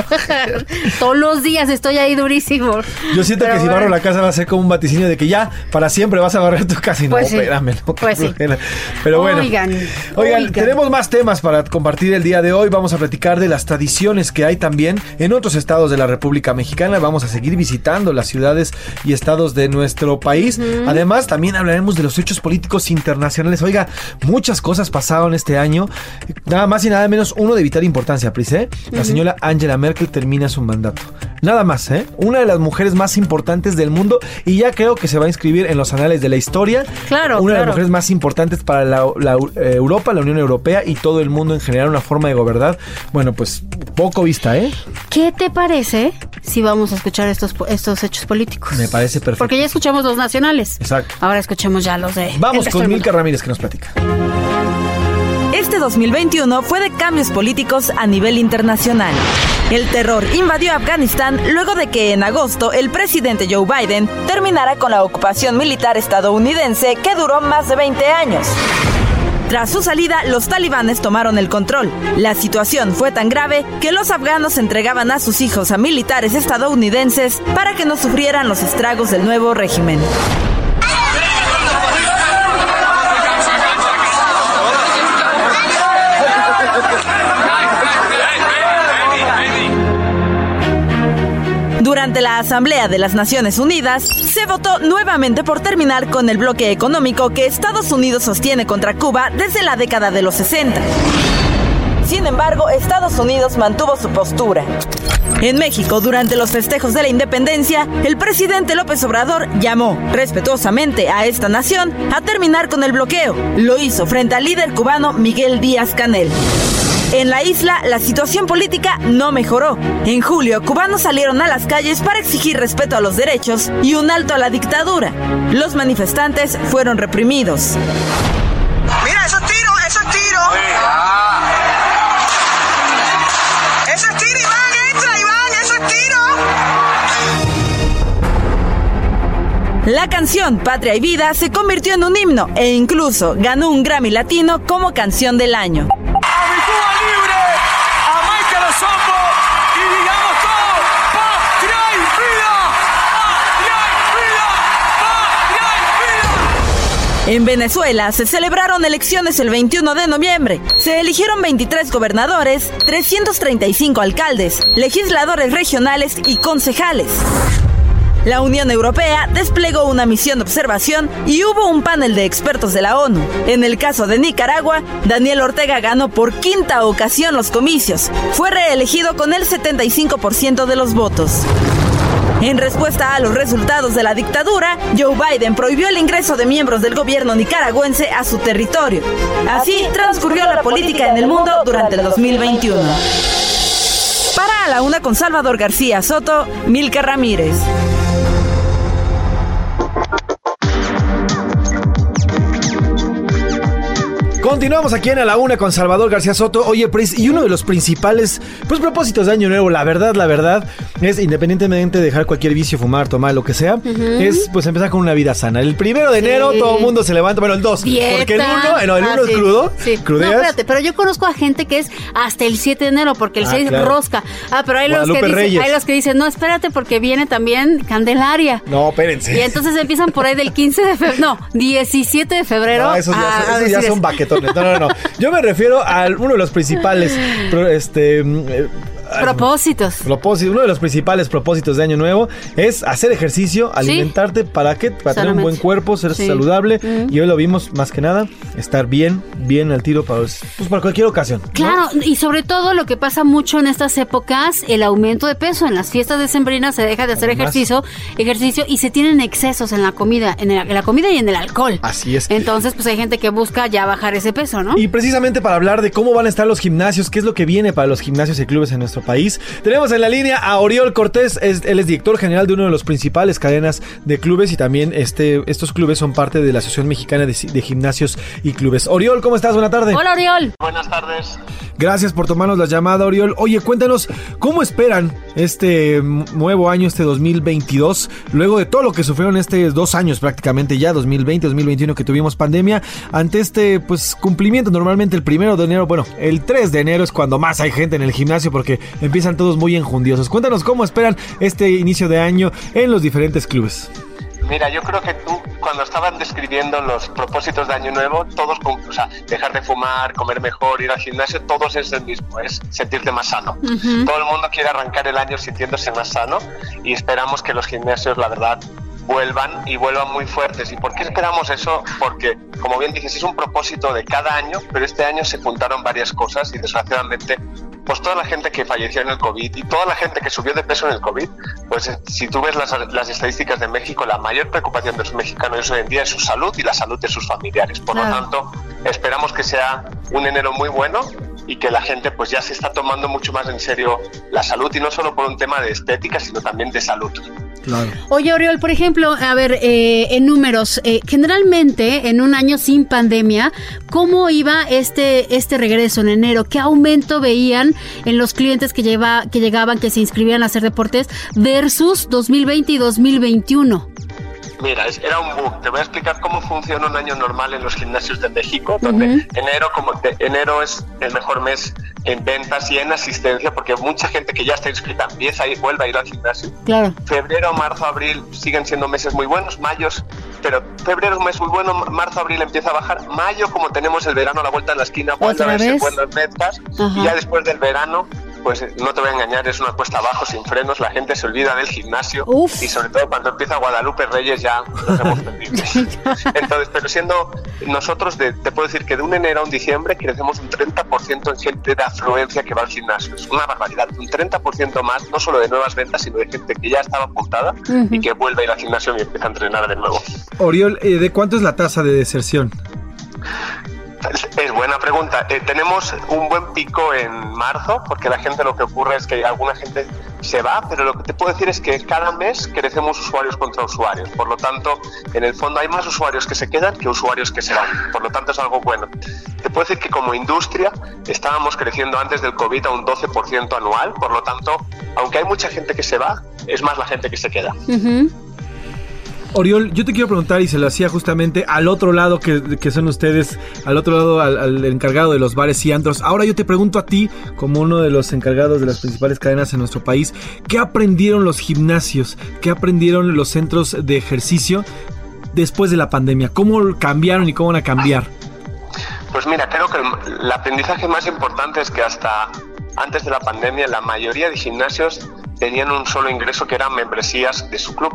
<laughs> Todos los días estoy ahí durísimo. Yo siento Pero que si barro la casa va a ser como un vaticinio de que ya para siempre vas a barrer tu casa y no, Pues sí. espérame, no, Pues sí. Pero bueno. Oigan, Oigan, oigan. tenemos más temas para compartir el día de hoy. Vamos a platicar de las tradiciones que hay también en otros estados de la República Mexicana. Vamos a seguir visitando las ciudades y estados de nuestro país. Además, también hablaremos de los hechos políticos internacionales. Oiga, muchas cosas pasaron este año. Nada más y nada menos uno de vital importancia, Pris, ¿eh? La señora Angela Merkel termina su mandato. Nada más, ¿eh? Una de las mujeres más importantes del mundo y ya creo que se va a inscribir en los anales de la historia. Claro, Una de las mujeres más importantes para la, la, eh, Europa, la Unión Europea y todo el mundo en general, una forma de gobernar. Bueno, pues poco vista, ¿eh? ¿Qué te parece si vamos a escuchar estos estos hechos políticos? Me parece perfecto. Porque ya escuchamos los nacionales. Exacto. Ahora escuchemos ya los de Vamos con Milka Ramírez que nos platica. Este este 2021 fue de cambios políticos a nivel internacional. El terror invadió Afganistán luego de que en agosto el presidente Joe Biden terminara con la ocupación militar estadounidense que duró más de 20 años. Tras su salida, los talibanes tomaron el control. La situación fue tan grave que los afganos entregaban a sus hijos a militares estadounidenses para que no sufrieran los estragos del nuevo régimen. Durante la Asamblea de las Naciones Unidas, se votó nuevamente por terminar con el bloque económico que Estados Unidos sostiene contra Cuba desde la década de los 60. Sin embargo, Estados Unidos mantuvo su postura. En México, durante los festejos de la independencia, el presidente López Obrador llamó respetuosamente a esta nación a terminar con el bloqueo. Lo hizo frente al líder cubano Miguel Díaz Canel. En la isla, la situación política no mejoró. En julio, cubanos salieron a las calles para exigir respeto a los derechos y un alto a la dictadura. Los manifestantes fueron reprimidos. Mira, esos tiros, esos tiros. Esos tiros, Iván, entra, Iván, esos tiros. La canción Patria y Vida se convirtió en un himno e incluso ganó un Grammy Latino como canción del año. En Venezuela se celebraron elecciones el 21 de noviembre. Se eligieron 23 gobernadores, 335 alcaldes, legisladores regionales y concejales. La Unión Europea desplegó una misión de observación y hubo un panel de expertos de la ONU. En el caso de Nicaragua, Daniel Ortega ganó por quinta ocasión los comicios. Fue reelegido con el 75% de los votos. En respuesta a los resultados de la dictadura, Joe Biden prohibió el ingreso de miembros del gobierno nicaragüense a su territorio. Así transcurrió la política en el mundo durante el 2021. Para la una con Salvador García Soto, Milka Ramírez. Continuamos aquí en A la Una con Salvador García Soto. Oye, Pris, y uno de los principales pues, propósitos de Año Nuevo, la verdad, la verdad, es independientemente de dejar cualquier vicio, fumar, tomar, lo que sea, es pues empezar con una vida sana. El primero de enero Sí. todo el mundo se levanta, bueno, el 2, Dieta. porque el 1, no, el Ah, 1 sí, es crudo, Sí. crudeas. No, espérate, pero yo conozco a gente que es hasta el 7 de enero, porque el Ah, 6 claro. rosca. Ah, pero hay los, que dicen, hay los que dicen, no, espérate, porque viene también Candelaria. No, espérense. Y entonces empiezan por ahí del 15 de febrero, no, 17 de febrero. No, esos ya, a- son- a esos ya son baquetones. No, no, no. Yo me refiero a uno de los principales este, mm, eh, Propósitos. propósitos. Uno de los principales propósitos de Año Nuevo es hacer ejercicio, alimentarte. ¿Para qué? Para tener un buen cuerpo, ser Sí. saludable. Mm. Y hoy lo vimos más que nada, estar bien, bien al tiro para, pues, para cualquier ocasión. ¿no? Claro, y sobre todo lo que pasa mucho en estas épocas, el aumento de peso. En las fiestas decembrinas se deja de hacer Además. ejercicio, ejercicio y se tienen excesos en la comida, en, el- en la comida y en el alcohol. Así es. Entonces, pues hay gente que busca ya bajar ese peso, ¿no? Y precisamente para hablar de cómo van a estar los gimnasios, qué es lo que viene para los gimnasios y clubes en nuestro país, tenemos en la línea a Oriol Cortés, es- él es director general de uno de los principales cadenas de clubes y también este, estos clubes son parte de la Asociación Mexicana de, de Gimnasios y Clubes. Oriol, ¿cómo estás? Buena tarde. Hola, Oriol. Buenas tardes. Gracias por tomarnos la llamada, Oriol. Oye, cuéntanos, ¿cómo esperan este nuevo año, este 2022, luego de todo lo que sufrieron este dos años prácticamente ya, 2020, 2021 que tuvimos pandemia, ante este pues cumplimiento? Normalmente el primero de enero, bueno, el 3 de enero es cuando más hay gente en el gimnasio porque empiezan todos muy enjundiosos. Cuéntanos cómo esperan este inicio de año en los diferentes clubes. Mira, yo creo que tú, cuando estaban describiendo los propósitos de Año Nuevo, todos, con- o sea, dejar de fumar, comer mejor, ir al gimnasio, todos es el mismo, es sentirte más sano. Ujú. Todo el mundo quiere arrancar el año sintiéndose más sano y esperamos que los gimnasios, la verdad, vuelvan y vuelvan muy fuertes. ¿Y por qué esperamos eso? Porque, como bien dices, es un propósito de cada año, pero este año se juntaron varias cosas y desgraciadamente, pues toda la gente que falleció en el COVID y toda la gente que subió de peso en el COVID, pues eh, si tú ves las, las estadísticas de México, la mayor preocupación de los mexicanos hoy en día es su salud y la salud de sus familiares. Por lo tanto, esperamos que sea un enero muy bueno y que la gente pues ya se está tomando mucho más en serio la salud y no solo por un tema de estética, sino también de salud. Claro. Oye, Oriol, por ejemplo, a ver, eh, en números, eh, generalmente en un año sin pandemia, ¿cómo iba este, este regreso en enero? ¿Qué aumento veían en los clientes que, lleva, que llegaban, que se inscribían a hacer deportes versus 2020 y 2021? Mira, era un boom. Te voy a explicar cómo funciona un año normal en los gimnasios de México, donde enero, como te- enero es el mejor mes en ventas y en asistencia, porque mucha gente que ya está inscrita empieza y vuelve a ir al gimnasio. Claro. Febrero, marzo, abril siguen siendo meses muy buenos, mayos, pero febrero es un mes muy bueno, marzo, abril empieza a bajar, mayo como tenemos el verano a la vuelta de la esquina, vuelve a ¿Otra verse vez? buenas ventas Ajá. y ya después del verano pues eh, no te voy a engañar, es una cuesta abajo sin frenos, la gente se olvida del gimnasio y sobre todo cuando empieza Guadalupe Reyes ya nos hemos perdido. <laughs> Entonces, pero siendo nosotros, de- te puedo decir que de un enero a un diciembre crecemos un 30% en gente de afluencia que va al gimnasio. Es una barbaridad, un 30% más, no solo de nuevas ventas, sino de gente que ya estaba apuntada y que vuelve a ir al gimnasio y empieza a entrenar de nuevo. Oriol, eh, ¿de cuánto es la tasa de deserción? Es, buena pregunta. Eh, tenemos un buen pico en marzo, porque la gente lo que ocurre es que alguna gente se va, pero lo que te puedo decir es que cada mes crecemos usuarios contra usuarios. Por lo tanto, en el fondo hay más usuarios que se quedan que usuarios que se van. Por lo tanto, es algo bueno. Te puedo decir que como industria estábamos creciendo antes del COVID a un 12% anual. Por lo tanto, aunque hay mucha gente que se va, es más la gente que se queda. Oriol, yo te quiero preguntar, y se lo hacía justamente al otro lado que, que son ustedes, al otro lado, al, encargado de los bares y antros. Ahora yo te pregunto a ti, como uno de los encargados de las principales cadenas en nuestro país, ¿qué aprendieron los gimnasios? ¿Qué aprendieron los centros de ejercicio después de la pandemia? ¿Cómo cambiaron y cómo van a cambiar? Pues mira, creo que el aprendizaje más importante es que hasta antes de la pandemia la mayoría de gimnasios tenían un solo ingreso que eran membresías de su club.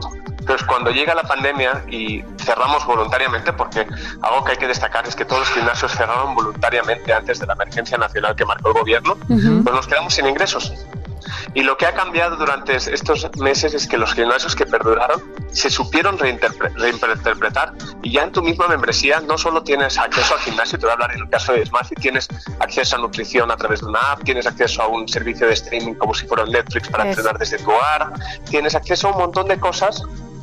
Entonces, cuando llega la pandemia y cerramos voluntariamente, porque algo que hay que destacar es que todos los gimnasios cerraron voluntariamente antes de la emergencia nacional que marcó el gobierno, Ujú. pues nos quedamos sin ingresos. Y lo que ha cambiado durante estos meses es que los gimnasios que perduraron se supieron reinterpre- reinterpretar y ya en tu misma membresía no solo tienes acceso al gimnasio, te voy a hablar en el caso de Smartfit, tienes acceso a nutrición a través de una app, tienes acceso a un servicio de streaming como si fuera Netflix para Eso. entrenar desde tu hogar, tienes acceso a un montón de cosas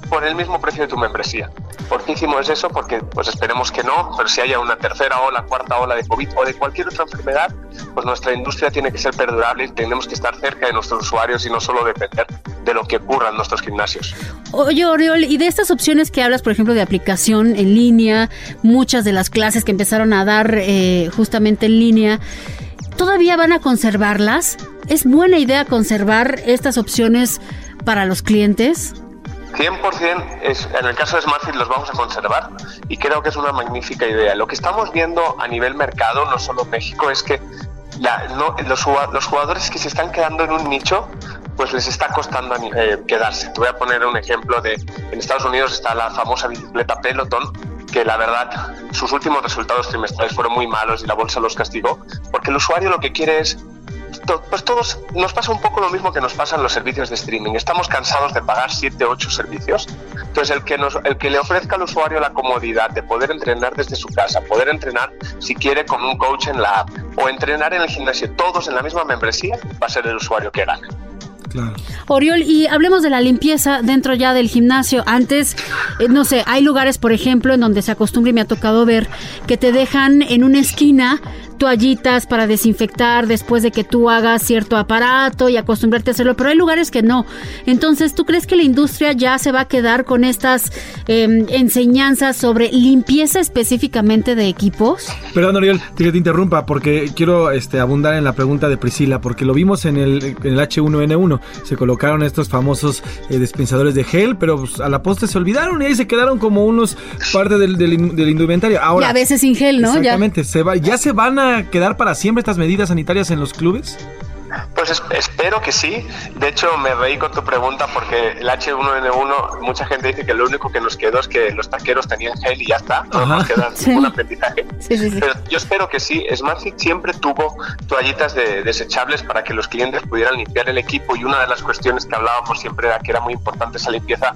por el mismo precio de tu membresía. ¿Por qué hicimos eso? Porque pues esperemos que no, pero si haya una tercera ola, cuarta ola de COVID o de cualquier otra enfermedad, pues nuestra industria tiene que ser perdurable y tenemos que estar cerca de nuestros usuarios y no solo depender de lo que ocurra en nuestros gimnasios. Oye, Oriol, y de estas opciones que hablas, por ejemplo, de aplicación en línea, muchas de las clases que empezaron a dar eh, justamente en línea, ¿todavía van a conservarlas? ¿Es buena idea conservar estas opciones para los clientes? 100% es, en el caso de SmartFit los vamos a conservar y creo que es una magnífica idea. Lo que estamos viendo a nivel mercado, no solo México, es que los, los jugadores que se están quedando en un nicho, pues les está costando eh, quedarse. Te voy a poner un ejemplo de, en Estados Unidos está la famosa bicicleta Peloton, que la verdad sus últimos resultados trimestrales fueron muy malos y la bolsa los castigó, porque el usuario lo que quiere es to- pues todos nos pasa un poco lo mismo que nos pasa en los servicios de streaming. Estamos cansados de pagar 7, 8 servicios. Entonces, el que, nos, el que le ofrezca al usuario la comodidad de poder entrenar desde su casa, poder entrenar si quiere con un coach en la app o entrenar en el gimnasio, todos en la misma membresía, va a ser el usuario que gane. Oriol, y hablemos de la limpieza dentro ya del gimnasio. Antes, eh, no sé, hay lugares, por ejemplo, en donde se acostumbra y me ha tocado ver que te dejan en una esquina toallitas para desinfectar después de que tú hagas cierto aparato y acostumbrarte a hacerlo, pero hay lugares que no. Entonces, ¿tú crees que la industria ya se va a quedar con estas eh, enseñanzas sobre limpieza específicamente de equipos? Perdón, Oriol, que te interrumpa porque quiero este, abundar en la pregunta de Priscila, porque lo vimos en el, en el H1N1. Se colocaron estos famosos eh, dispensadores de gel, pero pues, a la postre se olvidaron y ahí se quedaron como unos parte del, del, in- del indumentario. Ahora, y a veces sin gel, ¿no? Ya. Exactamente, se va, ¿ya se van a quedar para siempre estas medidas sanitarias en los clubes? Pues es- espero que sí. De hecho, me reí con tu pregunta porque el H1N1, mucha gente dice que lo único que nos quedó es que los taqueros tenían gel y ya está. No Ajá. nos queda Sí. ningún aprendizaje. Sí, sí, sí. Pero yo espero que sí. SmartFit siempre tuvo toallitas de, desechables para que los clientes pudieran limpiar el equipo y una de las cuestiones que hablábamos siempre era que era muy importante esa limpieza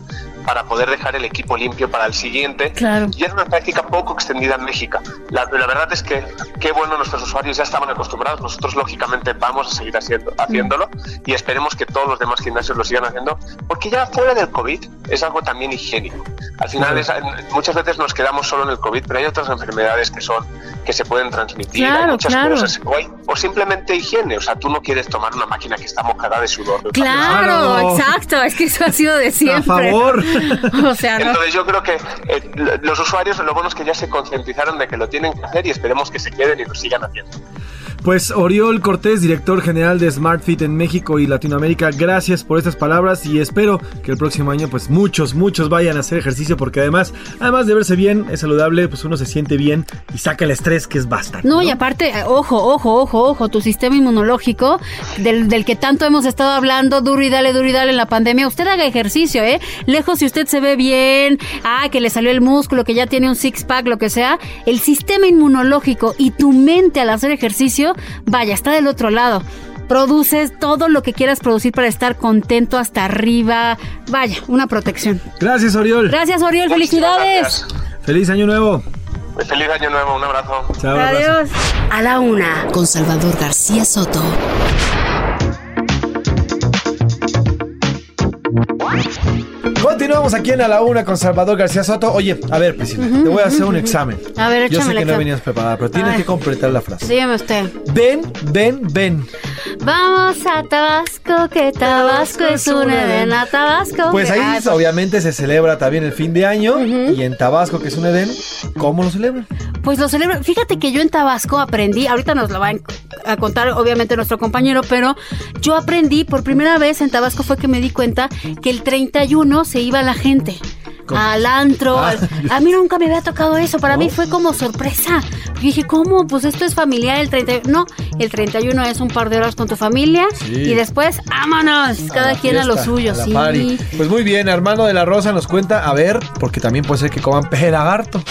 para poder dejar el equipo limpio para el siguiente. Claro. Y era una práctica poco extendida en México. La, la verdad es que qué bueno nuestros usuarios ya estaban acostumbrados. Nosotros lógicamente vamos a seguir haciendo. haciéndolo y esperemos que todos los demás gimnasios lo sigan haciendo, porque ya fuera del COVID es algo también higiénico. Al final es- muchas veces nos quedamos solo en el COVID, pero hay otras enfermedades que son que se pueden transmitir, hay Claro, muchas claro. cosas, o, hay- o simplemente higiene, o sea, tú no quieres tomar una máquina que está mojada de sudor. Claro, exacto, es que eso ha sido de siempre. favor. <laughs> Entonces yo creo que eh, lo- los usuarios lo bueno es que ya se concientizaron de que lo tienen que hacer y esperemos que se queden y lo sigan haciendo. Pues Oriol Cortés, director general de SmartFit en México y Latinoamérica, gracias por estas palabras y espero que el próximo año pues muchos, muchos vayan a hacer ejercicio porque además, además de verse bien, es saludable, pues uno se siente bien y saca el estrés que es bastante. No, y aparte, eh, ojo, ojo, ojo, ojo, tu sistema inmunológico, del, del que tanto hemos estado hablando, duro y dale, duro y dale en la pandemia, usted haga ejercicio, ¿eh? Lejos si usted se ve bien, ah, que le salió el músculo, que ya tiene un six-pack, lo que sea, el sistema inmunológico y tu mente al hacer ejercicio, vaya, está del otro lado. Produces todo lo que quieras producir para estar contento hasta arriba. Vaya, una protección. Gracias Oriol. Gracias, Oriol. Felicidades. Feliz año nuevo. Pues feliz año nuevo, un abrazo. Chao, un abrazo. Adiós. A la una, con Salvador García Soto. Continuamos aquí en A la Una con Salvador García Soto. Oye, a ver, Priscila, te voy a hacer un examen. A ver, Yo sé que no venías preparada, pero tienes que completar la frase. Dígame usted. Ven, ven, ven. Vamos a Tabasco, que Tabasco es un Edén. A Tabasco. Pues ahí Ay, obviamente se celebra también el fin de año y en Tabasco, que es un Edén, ¿cómo lo celebran? Pues lo celebro. Fíjate que yo en Tabasco aprendí, ahorita nos lo va a contar obviamente nuestro compañero, pero yo aprendí por primera vez en Tabasco fue que me di cuenta que el 31 se iba la gente. ¿Cómo? Al antro, Ah, al- a mí nunca me había tocado eso, para mí fue como sorpresa. Porque dije, ¿cómo? Pues esto es familiar el 31. No, el 31 es un par de horas con tu familia Sí. y después, vámonos, cada quien a lo suyo, a sí. party. Pues muy bien, Armando de la Rosa nos cuenta, a ver, porque también puede ser que coman <laughs> peje lagarto.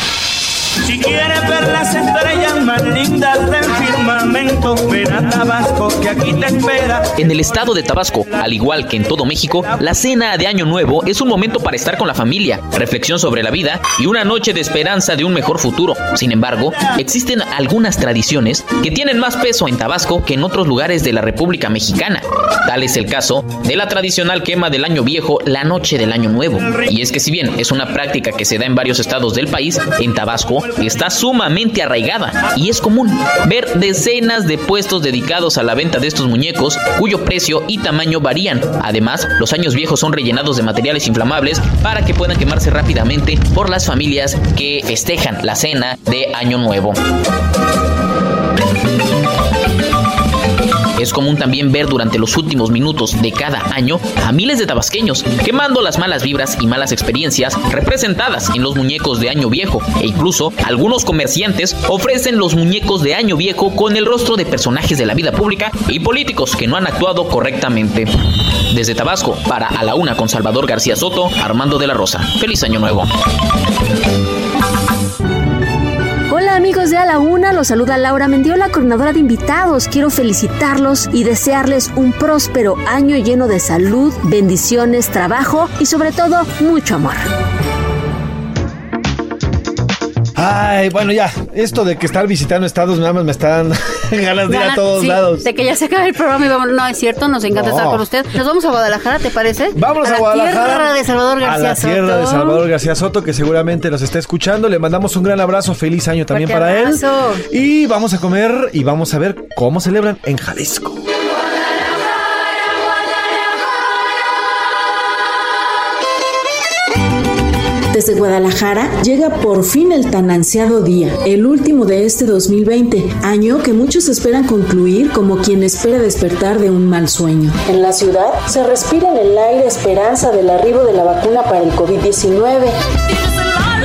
Si quieres ver las estrellas más lindas del firmamento, ven a Tabasco que aquí te espera. En el estado de Tabasco, al igual que en todo México, la cena de Año Nuevo es un momento para estar con la familia, reflexión sobre la vida y una noche de esperanza de un mejor futuro. Sin embargo, existen algunas tradiciones que tienen más peso en Tabasco que en otros lugares de la República Mexicana. Tal es el caso de la tradicional quema del Año Viejo la noche del Año Nuevo. Y es que si bien es una práctica que se da en varios estados del país, en Tabasco está sumamente arraigada y es común ver decenas de puestos dedicados a la venta de estos muñecos cuyo precio y tamaño varían. Además, los años viejos son rellenados de materiales inflamables para que puedan quemarse rápidamente por las familias que festejan la cena de Año Nuevo. Es común también ver durante los últimos minutos de cada año a miles de tabasqueños quemando las malas vibras y malas experiencias representadas en los muñecos de año viejo e incluso algunos comerciantes ofrecen los muñecos de año viejo con el rostro de personajes de la vida pública y políticos que no han actuado correctamente. Desde Tabasco, para A la Una con Salvador García Soto, Armando de la Rosa. Feliz año nuevo. Amigos de A la Una, los saluda Laura Mendiola, coordinadora de invitados. Quiero felicitarlos y desearles un próspero año lleno de salud, bendiciones, trabajo y sobre todo mucho amor. Ay, bueno, ya, esto de que estar visitando estados nada más me están <laughs> ganas de ir a todos sí, lados. De que ya se acaba el programa y vamos. No, es cierto, nos encanta No. estar con usted. Nos vamos a Guadalajara, ¿te parece? Vámonos a, la Guadalajara. Tierra de Salvador García A la tierra Soto. de Salvador García Soto, que seguramente nos está escuchando. Le mandamos un gran abrazo, feliz año también Fuerte para abrazo. él. Y vamos a comer y vamos a ver cómo celebran en Jalisco. Desde Guadalajara llega por fin el tan ansiado día, el último de este 2020, año que muchos esperan concluir como quien espera despertar de un mal sueño. En la ciudad se respira en el aire esperanza del arribo de la vacuna para el COVID-19. Tienes el alma.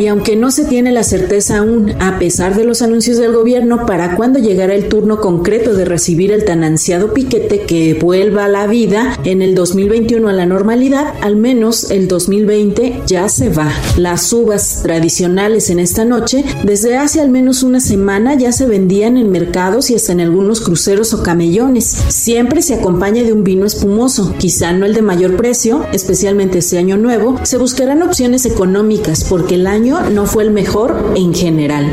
Y aunque no se tiene la certeza aún, a pesar de los anuncios del gobierno, para cuándo llegará el turno concreto de recibir el tan ansiado piquete que vuelva a la vida en el 2021 a la normalidad, al menos el 2020 ya se va. Las uvas tradicionales en esta noche, desde hace al menos una semana ya se vendían en mercados y hasta en algunos cruceros o camellones. Siempre se acompaña de un vino espumoso, quizá no el de mayor precio, especialmente este año nuevo, se buscarán opciones económicas porque el año no fue el mejor en general.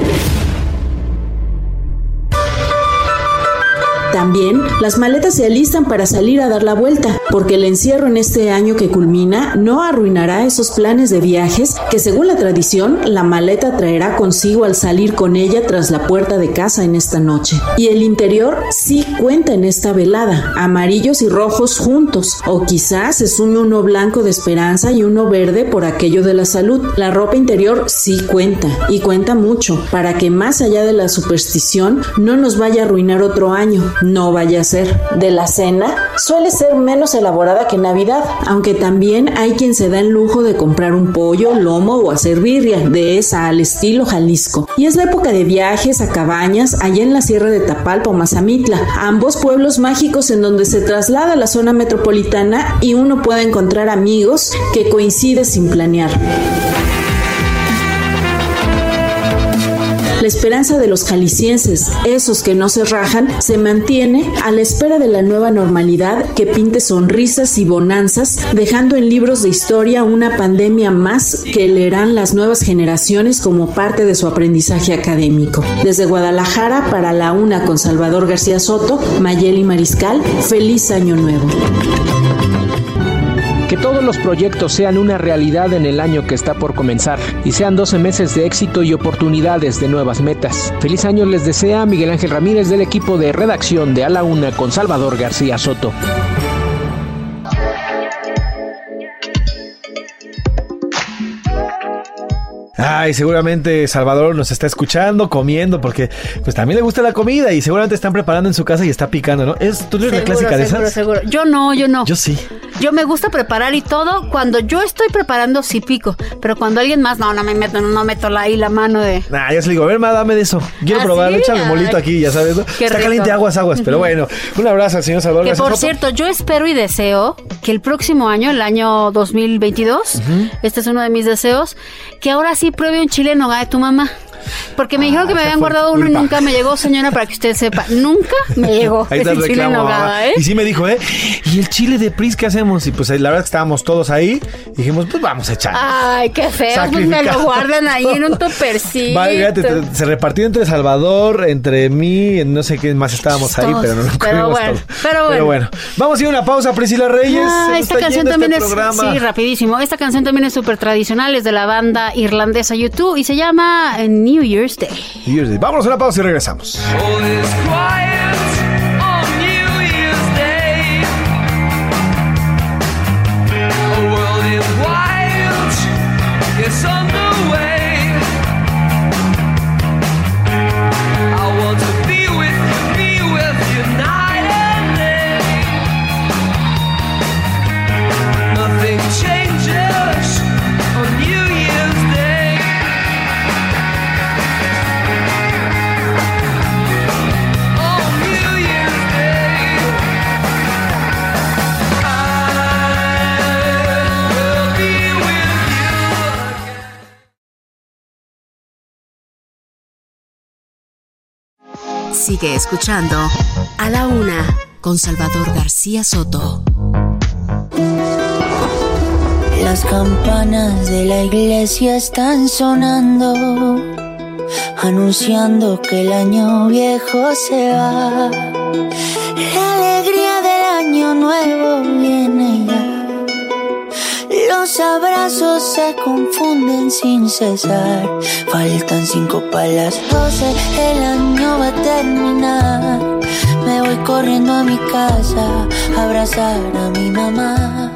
También las maletas se alistan para salir a dar la vuelta, porque el encierro en este año que culmina no arruinará esos planes de viajes que según la tradición la maleta traerá consigo al salir con ella tras la puerta de casa en esta noche. Y el interior sí cuenta en esta velada, amarillos y rojos juntos, o quizás se sume uno blanco de esperanza y uno verde por aquello de la salud. La ropa interior sí cuenta, y cuenta mucho, para que más allá de la superstición no nos vaya a arruinar otro año, vaya a ser. De la cena suele ser menos elaborada que Navidad, aunque también hay quien se da el lujo de comprar un pollo, lomo o hacer birria, de esa al estilo Jalisco. Y es la época de viajes a cabañas allá en la sierra de Tapalpa o Mazamitla, ambos pueblos mágicos en donde se traslada a la zona metropolitana y uno puede encontrar amigos que coincide sin planear. La esperanza de los jaliscienses, esos que no se rajan, se mantiene a la espera de la nueva normalidad que pinte sonrisas y bonanzas, dejando en libros de historia una pandemia más que leerán las nuevas generaciones como parte de su aprendizaje académico. Desde Guadalajara para la una con Salvador García Soto, Mayeli Mariscal, feliz año nuevo. Que todos los proyectos sean una realidad en el año que está por comenzar y sean 12 meses de éxito y oportunidades de nuevas metas. Feliz año les desea Miguel Ángel Ramírez del equipo de redacción de A la Una con Salvador García Soto. Ay, seguramente Salvador nos está escuchando, comiendo, porque pues también le gusta la comida y seguramente están preparando en su casa y está picando, ¿no? ¿Es, ¿Tú eres la clásica de seguro, esas? seguro. Yo no, yo no. Yo sí. Yo me gusta preparar y todo. Cuando yo estoy preparando, sí pico. Pero cuando alguien más, no, no me meto, no, no meto la, ahí la mano de. Nah, yo se le digo, a ver, ma, dame de eso. Quiero ¿Ah, probar, sí? échame molito aquí, ya sabes, ¿no? Está caliente aguas, aguas. Pero bueno, un abrazo al señor Salvador Que por cierto, yo espero y deseo que el próximo año, el año 2022, este es uno de mis deseos, que ahora sí pruebe un chile en nogada de tu mamá. Porque me dijeron que me esa habían guardado uno y nunca me llegó, señora, para que usted sepa. Nunca me llegó Ahí está el chile nogada. ¿eh? Y sí me dijo, ¿eh? ¿Y el chile de Pris qué hacemos? Y pues la verdad que estábamos todos ahí. Dijimos, pues vamos a echar. Ay, qué feo. Pues me lo guardan ahí en un <laughs> topercito. Vale, fíjate, te- se repartió entre Salvador, entre mí, no sé qué más estábamos ahí, pero no lo Pero bueno, todo. pero bueno. Vamos a ir a una pausa, Priscila Reyes. Ah, esta canción yendo también este es programa. sí, rapidísimo. Esta canción también es súper tradicional, es de la banda irlandesa YouTube y se llama eh, New Year's Day. Y Vámonos a una pausa y regresamos. Sigue escuchando A la Una con Salvador García Soto. Las campanas de la iglesia están sonando, anunciando que el año viejo se va. La alegría del año nuevo viene. Los abrazos se confunden sin cesar. Faltan cinco para las doce, el año va a terminar. Me voy corriendo a mi casa a abrazar a mi mamá.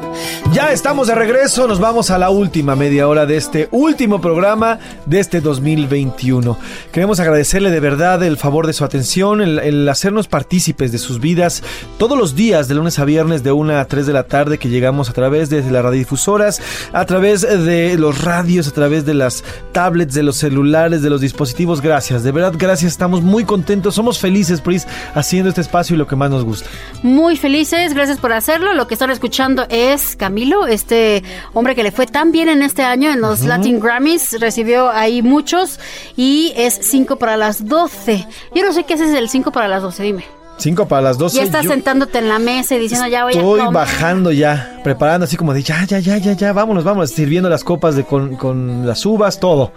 Ya estamos de regreso, nos vamos a la última media hora de este último programa de este 2021. Queremos agradecerle de verdad el favor de su atención, el, hacernos partícipes de sus vidas todos los días, de lunes a viernes, de 1 a 3 de la tarde, que llegamos a través de las radiodifusoras, a través de los radios, a través de las tablets, de los celulares, de los dispositivos. Gracias, de verdad, gracias, estamos muy contentos, somos felices, Pris, haciendo este espacio y lo que más nos gusta. Muy felices, gracias por hacerlo. Lo que están escuchando es Camilo, este hombre que le fue tan bien en este año en los Latin Grammys, recibió ahí muchos y es 5 para las 12. Yo no sé qué es el 5 para las 12, dime. 5 para las 12. Ya estás yo sentándote en la mesa y diciendo, ya voy a Estoy bajando ya, preparando así como de ya, ya, ya, ya, ya, vámonos, vámonos, sirviendo las copas de con, con las uvas, todo.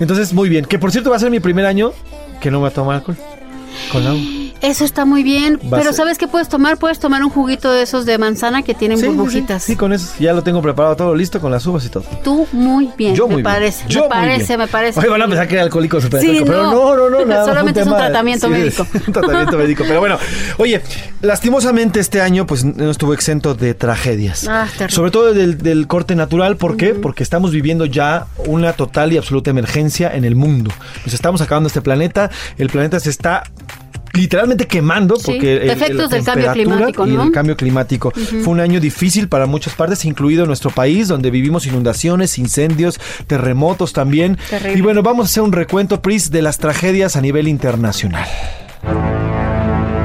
Entonces, muy bien. Que por cierto va a ser mi primer año que no va a tomar alcohol. Con. Eso está muy bien. Va Pero ¿sabes qué puedes tomar? Puedes tomar un juguito de esos de manzana que tienen Sí, burbujitas. Sí, con eso ya lo tengo preparado todo listo con las uvas y todo. Tú muy bien, Yo me muy bien. parece. Yo me muy parece, bien. me parece. Oye, van a pensar que era alcohólico super Sí, alcohólico, pero no, no, no, <laughs> nada Solamente es un tratamiento médico. <laughs> un tratamiento médico. Pero bueno, oye, lastimosamente este año pues no estuvo exento de tragedias. Ah, terrible. Sobre todo del, del corte natural, ¿por qué? Porque estamos viviendo ya una total y absoluta emergencia en el mundo. Nos estamos acabando este planeta, el planeta se está literalmente quemando Sí, porque el- efectos del cambio climático, y ¿no? el cambio climático Ujú. fue un año difícil para muchas partes, incluido nuestro país, donde vivimos inundaciones, incendios, terremotos también. Terrible. Y bueno, vamos a hacer un recuento, Pris, de las tragedias a nivel internacional.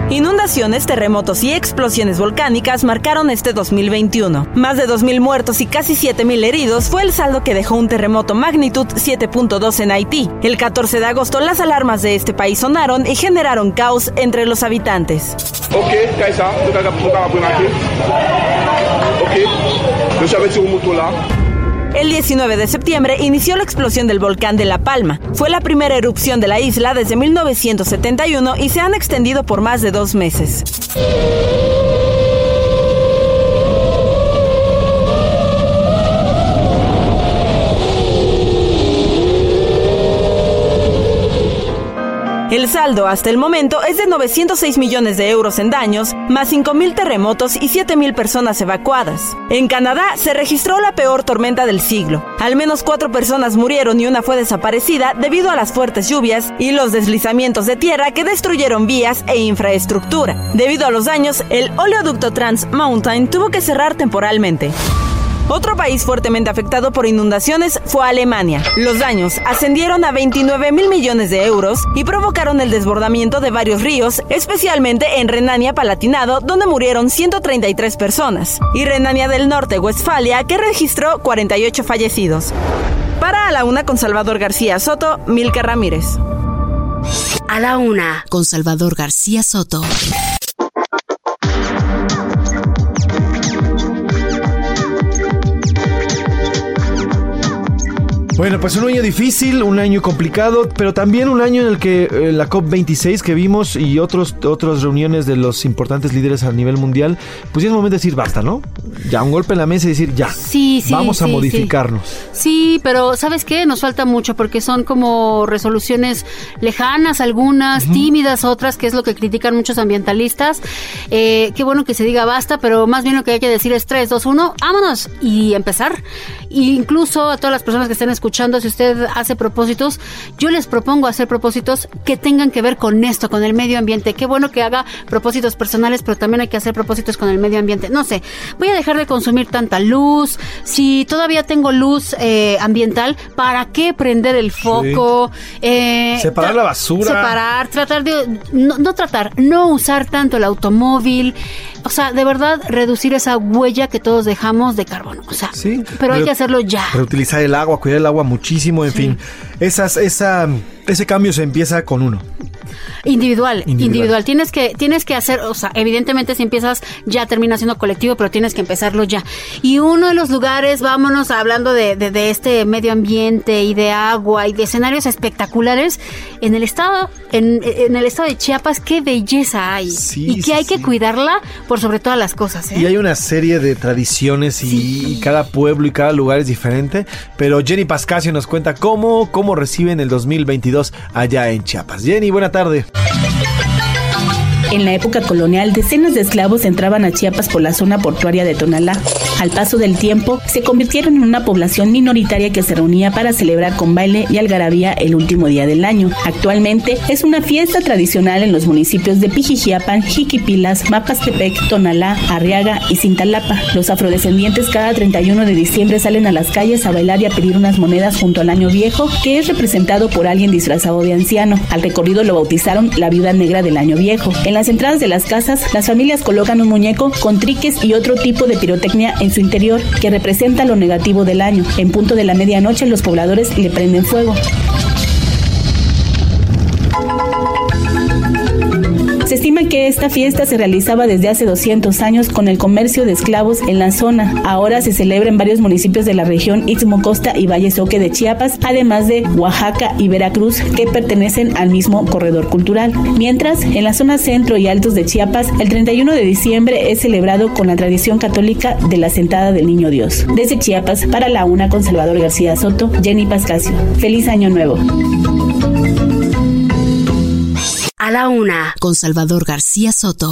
Inundaciones, terremotos y explosiones volcánicas marcaron este 2021. Más de 2.000 muertos y casi 7.000 heridos fue el saldo que dejó un terremoto magnitud 7.2 en Haití. El 14 de agosto las alarmas de este país sonaron y generaron caos entre los habitantes. Ok, El 19 de septiembre inició la explosión del volcán de La Palma. Fue la primera erupción de la isla desde 1971 y se han extendido por más de dos meses. El saldo hasta el momento es de 906 millones de euros en daños, más 5.000 terremotos y 7.000 personas evacuadas. En Canadá se registró la peor tormenta del siglo. Al menos cuatro personas murieron y una fue desaparecida debido a las fuertes lluvias y los deslizamientos de tierra que destruyeron vías e infraestructura. Debido a los daños, el oleoducto Trans Mountain tuvo que cerrar temporalmente. Otro país fuertemente afectado por inundaciones fue Alemania. Los daños ascendieron a 29 mil millones de euros y provocaron el desbordamiento de varios ríos, especialmente en Renania-Palatinado, donde murieron 133 personas, y Renania del Norte-Westfalia, que registró 48 fallecidos. Para A la Una con Salvador García Soto, Milka Ramírez. A la una, con Salvador García Soto. Bueno, pues un año difícil, un año complicado, pero también un año en el que eh, la COP26 que vimos y otros, otras reuniones de los importantes líderes a nivel mundial, pues ya es momento de decir basta, ¿no? Ya un golpe en la mesa y decir ya, Sí, sí. vamos a sí, modificarnos. Sí, pero ¿sabes qué? Nos falta mucho porque son como resoluciones lejanas, algunas, tímidas, otras, que es lo que critican muchos ambientalistas. Eh, qué bueno que se diga basta, pero más bien lo que hay que decir es 3, 2, 1, vámonos y empezar. Y incluso a todas las personas que estén escuchando, si usted hace propósitos, yo les propongo hacer propósitos que tengan que ver con esto, con el medio ambiente. Qué bueno que haga propósitos personales, pero también hay que hacer propósitos con el medio ambiente. No sé, voy a dejar de consumir tanta luz. Si todavía tengo luz eh, ambiental, ¿para qué prender el foco? Eh, Separar la basura. Separar, tratar de... No, no tratar, no usar tanto el automóvil. O sea, de verdad, reducir esa huella que todos dejamos de carbono. O sea, Sí, pero hay que hacerlo ya. Reutilizar el agua, cuidar el agua muchísimo, en fin. Esas, esa, ese cambio se empieza con uno. Individual, individual, Individual. Tienes que, tienes que hacer, o sea, evidentemente si empiezas ya termina siendo colectivo, pero tienes que empezarlo ya. Y uno de los lugares, vámonos hablando de, de, de este medio ambiente y de agua y de escenarios espectaculares, en el estado, en, en el estado de Chiapas, qué belleza hay. y que sí, hay que cuidarla por sobre todas las cosas, ¿eh? Y hay una serie de tradiciones y, y cada pueblo y cada lugar es diferente. Pero Jenny Pascasio nos cuenta cómo, cómo reciben el 2022 allá en Chiapas. Jenny, buena tarde. En la época colonial, decenas de esclavos entraban a Chiapas por la zona portuaria de Tonalá. Al paso del tiempo, se convirtieron en una población minoritaria que se reunía para celebrar con baile y algarabía el último día del año. Actualmente, es una fiesta tradicional en los municipios de Pijijiapan, Jiquipilas, Mapastepec, Tonalá, Arriaga y Cintalapa. Los afrodescendientes cada 31 de diciembre salen a las calles a bailar y a pedir unas monedas junto al año viejo, que es representado por alguien disfrazado de anciano. Al recorrido lo bautizaron la viuda negra del año viejo. Las entradas de las casas, las familias colocan un muñeco con triques y otro tipo de pirotecnia en su interior que representa lo negativo del año. En punto de la medianoche, los pobladores le prenden fuego. Se estima que esta fiesta se realizaba desde hace 200 años con el comercio de esclavos en la zona. Ahora se celebra en varios municipios de la región Istmo Costa y Valle Soque de Chiapas, además de Oaxaca y Veracruz, que pertenecen al mismo corredor cultural. Mientras, en la zona centro y altos de Chiapas, el 31 de diciembre es celebrado con la tradición católica de la sentada del Niño Dios. Desde Chiapas, para la una con Salvador García Soto, Jenny Pascasio. Feliz Año Nuevo. A la una, con Salvador García Soto.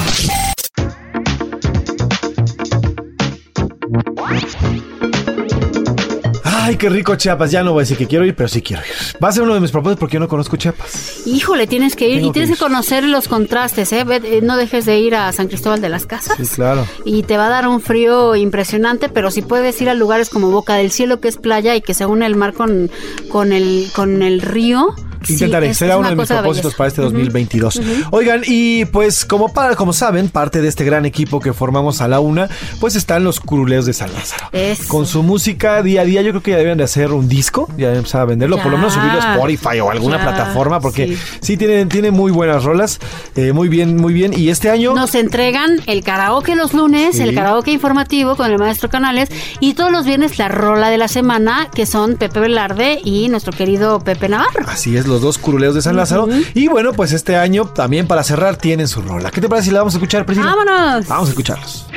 Ay, qué rico Chiapas. Ya no voy a decir que quiero ir, pero sí quiero ir. Va a ser uno de mis propósitos porque yo no conozco Chiapas. Híjole, tienes que ir Tengo y tienes que que conocer los contrastes, ¿eh? Eh, No dejes de ir a San Cristóbal de las Casas. Sí, claro. Y te va a dar un frío impresionante, pero si puedes ir a lugares como Boca del Cielo, que es playa y que se une el mar con, con, el, con el río. Intentaré, será uno de mis propósitos belleza. para este Ujú. 2022. Ujú. Oigan, y pues como para, como saben, parte de este gran equipo que formamos a la una, pues están los curuleos de San Lázaro. Eso. Con su música día a día, yo creo que ya deben de hacer un disco, ya deben empezar a venderlo, por lo menos subirlo a Spotify o alguna ya, plataforma, porque sí. sí, tiene, tiene muy buenas rolas, eh, muy bien, muy bien. Y este año... Nos entregan el karaoke los lunes, Sí. el karaoke informativo con el maestro Canales y todos los viernes la rola de la semana que son Pepe Velarde y nuestro querido Pepe Navarro. Así es, los dos curuleos de San Lázaro. Y bueno, pues este año también para cerrar tienen su rola. ¿Qué te parece si la vamos a escuchar, Priscila? ¡Vámonos! Vamos a escucharlos.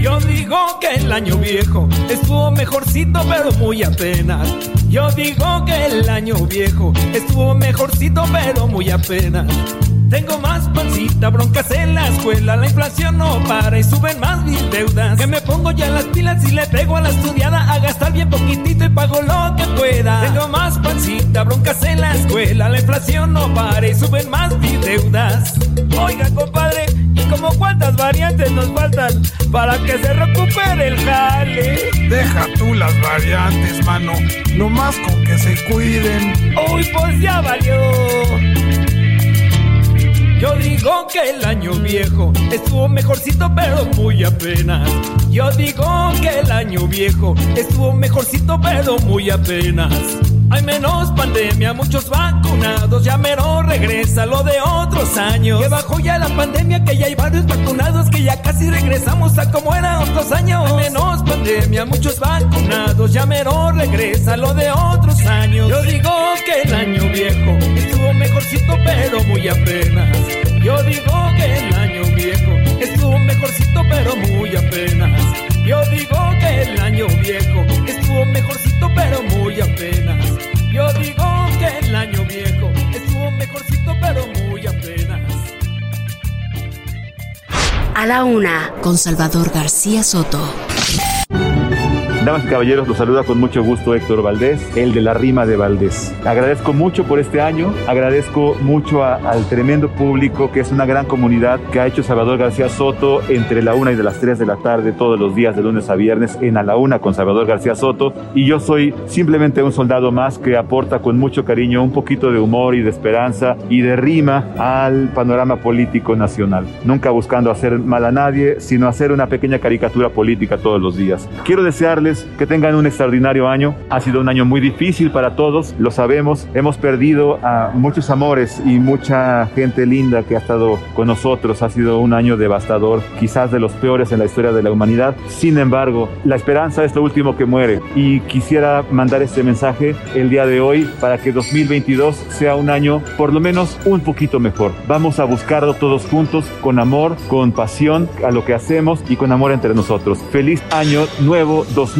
Yo digo que el año viejo estuvo mejorcito, pero muy apenas. Yo digo que el año viejo estuvo mejorcito, pero muy apenas. Tengo más pancita, broncas en la escuela, la inflación no para y suben más mis deudas. Que me pongo ya las pilas y le pego a la estudiada a gastar bien poquitito y pago lo que pueda. Tengo más pancita, broncas en la escuela, la inflación no para y suben más mis deudas. Oiga, compadre, ¿y como cuántas variantes nos faltan para que se recupere el jale? Deja tú las variantes, mano. Nomás con que se cuiden. Uy, pues ya valió. Yo digo que el año viejo estuvo mejorcito, pero muy apenas. Yo digo que el año viejo estuvo mejorcito, pero muy apenas. Hay menos pandemia, muchos vacunados, ya mero regresa lo de otros años. Que bajó ya la pandemia, que ya hay varios vacunados, que ya casi regresamos a como era otros años. Hay menos pandemia, muchos vacunados, ya mero regresa lo de otros años. Yo digo que el año viejo estuvo mejorcito, pero muy apenas. Yo digo que el año viejo estuvo mejorcito, pero muy apenas. Yo digo que el año viejo estuvo mejorcito, pero muy apenas. Yo digo que el año viejo estuvo mejorcito, pero muy apenas. A la una, con Salvador García Soto. Damas y caballeros, los saluda con mucho gusto Héctor Valdés, el de la rima de Valdés. Agradezco mucho por este año, agradezco mucho a- al tremendo público que es una gran comunidad que ha hecho Salvador García Soto entre la una y de las 3 de la tarde todos los días de lunes a viernes en A la Una con Salvador García Soto y yo soy simplemente un soldado más que aporta con mucho cariño un poquito de humor y de esperanza y de rima al panorama político nacional, nunca buscando hacer mal a nadie, sino hacer una pequeña caricatura política todos los días. Quiero desearles que tengan un extraordinario año. Ha sido un año muy difícil para todos, lo sabemos. Hemos perdido a muchos amores y mucha gente linda que ha estado con nosotros. Ha sido un año devastador, quizás de los peores en la historia de la humanidad. Sin embargo, la esperanza es lo último que muere y quisiera mandar este mensaje el día de hoy para que 2022 sea un año por lo menos un poquito mejor. Vamos a buscarlo todos juntos con amor, con pasión a lo que hacemos y con amor entre nosotros. Feliz año nuevo 2022.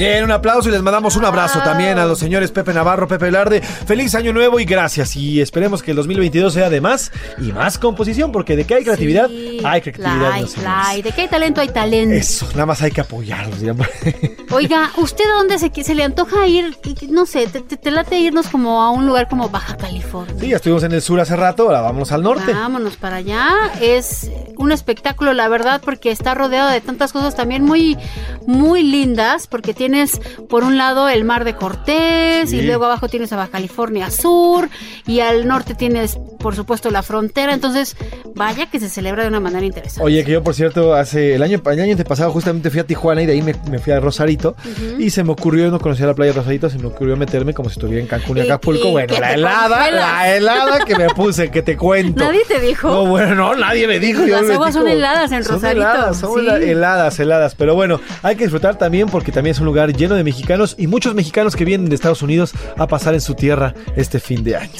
Bien, un aplauso y les mandamos un abrazo también a los señores Pepe Navarro, Pepe Velarde. Feliz año nuevo y gracias. Y esperemos que el 2022 sea de más y más composición, porque de que hay creatividad, Sí, hay creatividad. la hay. De que hay talento, hay talento. Eso, nada más hay que apoyarlos. digamos. <laughs> Oiga, ¿usted a dónde se, se le antoja ir? No sé, te, te- te late irnos como a un lugar como Baja California. Sí, ya estuvimos en el sur hace rato, ahora vamos al norte. Vámonos para allá. Es un espectáculo, la verdad, porque está rodeado de tantas cosas también muy, muy lindas, porque tiene tienes por un lado el mar de Cortés y Sí. luego abajo tienes a Baja California Sur y al norte tienes por supuesto la frontera, entonces vaya que se celebra de una manera interesante. Oye, que yo por cierto, hace el año, el año antepasado justamente fui a Tijuana y de ahí me, me fui a Rosarito Ujú. y se me ocurrió, yo no conocía la playa de Rosarito, se me ocurrió meterme como si estuviera en Cancún y Y- Acapulco. y bueno, la helada, congelas. la helada que me puse, que te cuento. Nadie te dijo. No, bueno, no, nadie me dijo. yo Las me aguas son heladas en son Rosarito, Heladas, son sí. hela- heladas, heladas. Pero bueno, hay que disfrutar también porque también es un lugar lleno de mexicanos y muchos mexicanos que vienen de Estados Unidos a pasar en su tierra este fin de año.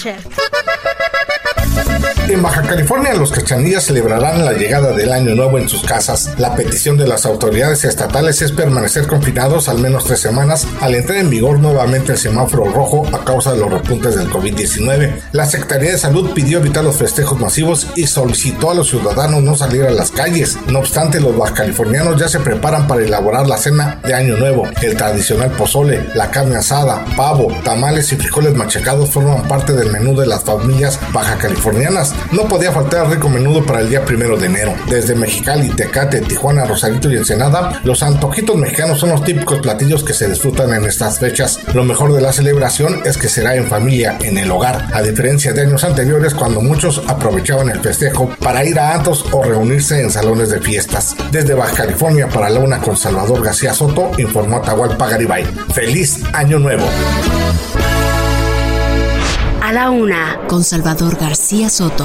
En Baja California, los cachanillas celebrarán la llegada del Año Nuevo en sus casas. La petición de las autoridades estatales es permanecer confinados al menos tres semanas al entrar en vigor nuevamente el semáforo rojo a causa de los repuntes del COVID-19. La Secretaría de Salud pidió evitar los festejos masivos y solicitó a los ciudadanos no salir a las calles. No obstante, los bajacalifornianos ya se preparan para elaborar la cena de Año Nuevo. El tradicional pozole, la carne asada, pavo, tamales y frijoles machacados forman parte del menú de las familias No podía faltar rico menudo para el día primero de enero. Desde Mexicali, Tecate, Tijuana, Rosarito y Ensenada, los antojitos mexicanos son los típicos platillos que se disfrutan en estas fechas. Lo mejor de la celebración es que será en familia, en el hogar, a diferencia de años anteriores cuando muchos aprovechaban el festejo para ir a antros o reunirse en salones de fiestas. Desde Baja California para la una con Salvador García Soto, informó Atahualpa Garibay. ¡Feliz Año Nuevo! A la una, con Salvador García Soto.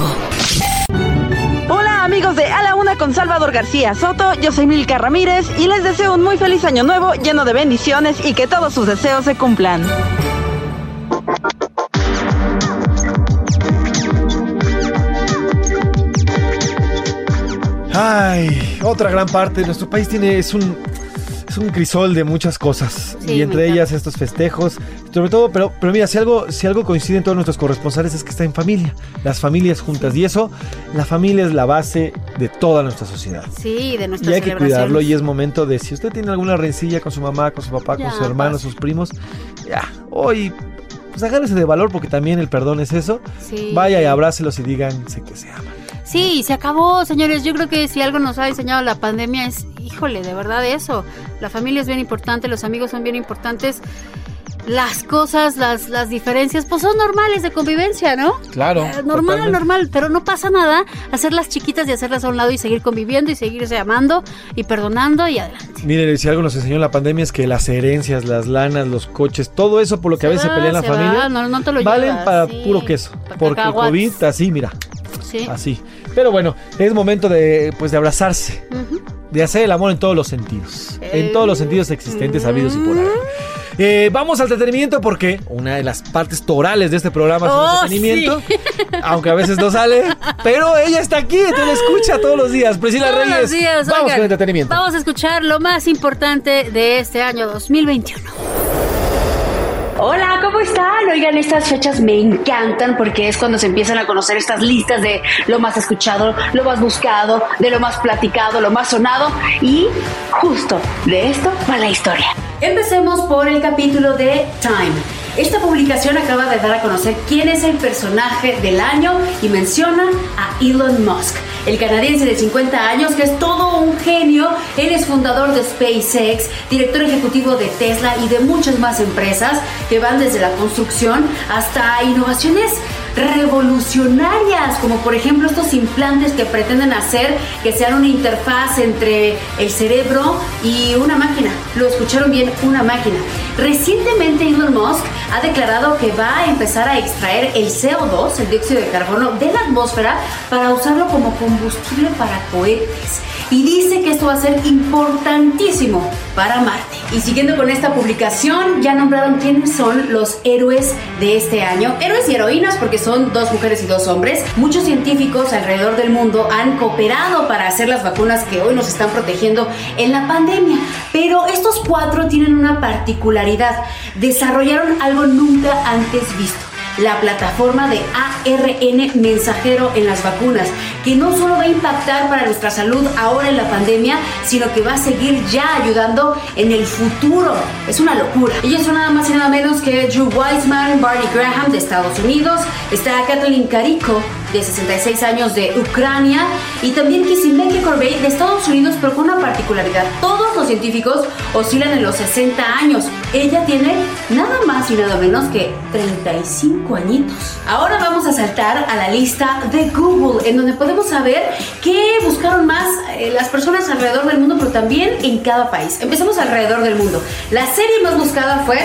Hola amigos de A la Una con Salvador García Soto, yo soy Milka Ramírez y les deseo un muy feliz año nuevo lleno de bendiciones y que todos sus deseos se cumplan. Ay, otra gran parte. De nuestro país tiene es un es un crisol de muchas cosas. Sí, y entre ellas estos festejos, sobre todo, pero pero mira, si algo si algo coincide en todos nuestros corresponsales es que está en familia, las familias juntas y eso, la familia es la base de toda nuestra sociedad. Sí, de Y nuestras hay que cuidarlo y es momento de si usted tiene alguna rencilla con su mamá, con su papá, Ya, con sus hermanos, sus primos, ya, hoy pues agárrese de valor porque también el perdón es eso. Sí. Vaya y abrácelos y díganse que se aman. Sí, se acabó, señores. Yo creo que si algo nos ha enseñado la pandemia es, híjole, de verdad eso. La familia es bien importante, los amigos son bien importantes. Las cosas, las, las diferencias, pues son normales de convivencia, ¿no? Claro. Eh, normal, normal, pero no pasa nada hacerlas chiquitas y hacerlas a un lado y seguir conviviendo y seguirse amando y perdonando y adelante. Miren, si algo nos enseñó la pandemia es que las herencias, las lanas, los coches, todo eso por lo que Se a veces va, pelea en la familia, no, no te lo valen llevas, para sí, puro queso. para Porque el. COVID, así, mira, Sí. así. Pero bueno, es momento de, pues, de abrazarse, de hacer el amor en todos los sentidos. En Eh, todos los sentidos existentes, habidos y por haber. Eh, vamos al entretenimiento porque una de las partes torales de este programa es Oh, el entretenimiento. sí. <laughs> Aunque a veces no sale, pero ella está aquí, te la escucha todos los días. Priscila Todos Reyes, los días, vamos oigan, con el entretenimiento. Vamos a escuchar lo más importante de este año 2021. Hola, ¿cómo están? Oigan, estas fechas me encantan porque es cuando se empiezan a conocer estas listas de lo más escuchado, lo más buscado, de lo más platicado, lo más sonado y justo de esto va la historia. Empecemos por el capítulo de Time. Esta publicación acaba de dar a conocer quién es el personaje del año y menciona a Elon Musk, el canadiense de 50 años que es todo un genio. Él es fundador de SpaceX, director ejecutivo de Tesla y de muchas más empresas que van desde la construcción hasta innovaciones revolucionarias, como por ejemplo estos implantes que pretenden hacer que sean una interfaz entre el cerebro y una máquina. Lo escucharon bien, una máquina. Recientemente Elon Musk ha declarado que va a empezar a extraer el CO2, el dióxido de carbono, de la atmósfera para usarlo como combustible para cohetes. Y dice que esto va a ser importantísimo para Marte. Y siguiendo con esta publicación, ya nombraron quiénes son los héroes de este año. Héroes y heroínas porque son dos mujeres y dos hombres. Muchos científicos alrededor del mundo han cooperado para hacer las vacunas que hoy nos están protegiendo en la pandemia. Pero estos cuatro tienen una particularidad. Desarrollaron algo nunca antes visto la plataforma de ARN mensajero en las vacunas, que no solo va a impactar para nuestra salud ahora en la pandemia, sino que va a seguir ya ayudando en el futuro. Es una locura. Ellos son nada más y nada menos que Drew Weissman, Barney Graham de Estados Unidos, está Kathleen Carico de 66 años de Ucrania, y también Kissimmee Corbey de Estados Unidos, pero con una particularidad. Todos los científicos oscilan en los 60 años. Ella tiene nada más y nada menos que 35 añitos. Ahora vamos a saltar a la lista de Google, en donde podemos saber qué buscaron más eh, las personas alrededor del mundo, pero también en cada país. Empecemos alrededor del mundo. La serie más buscada fue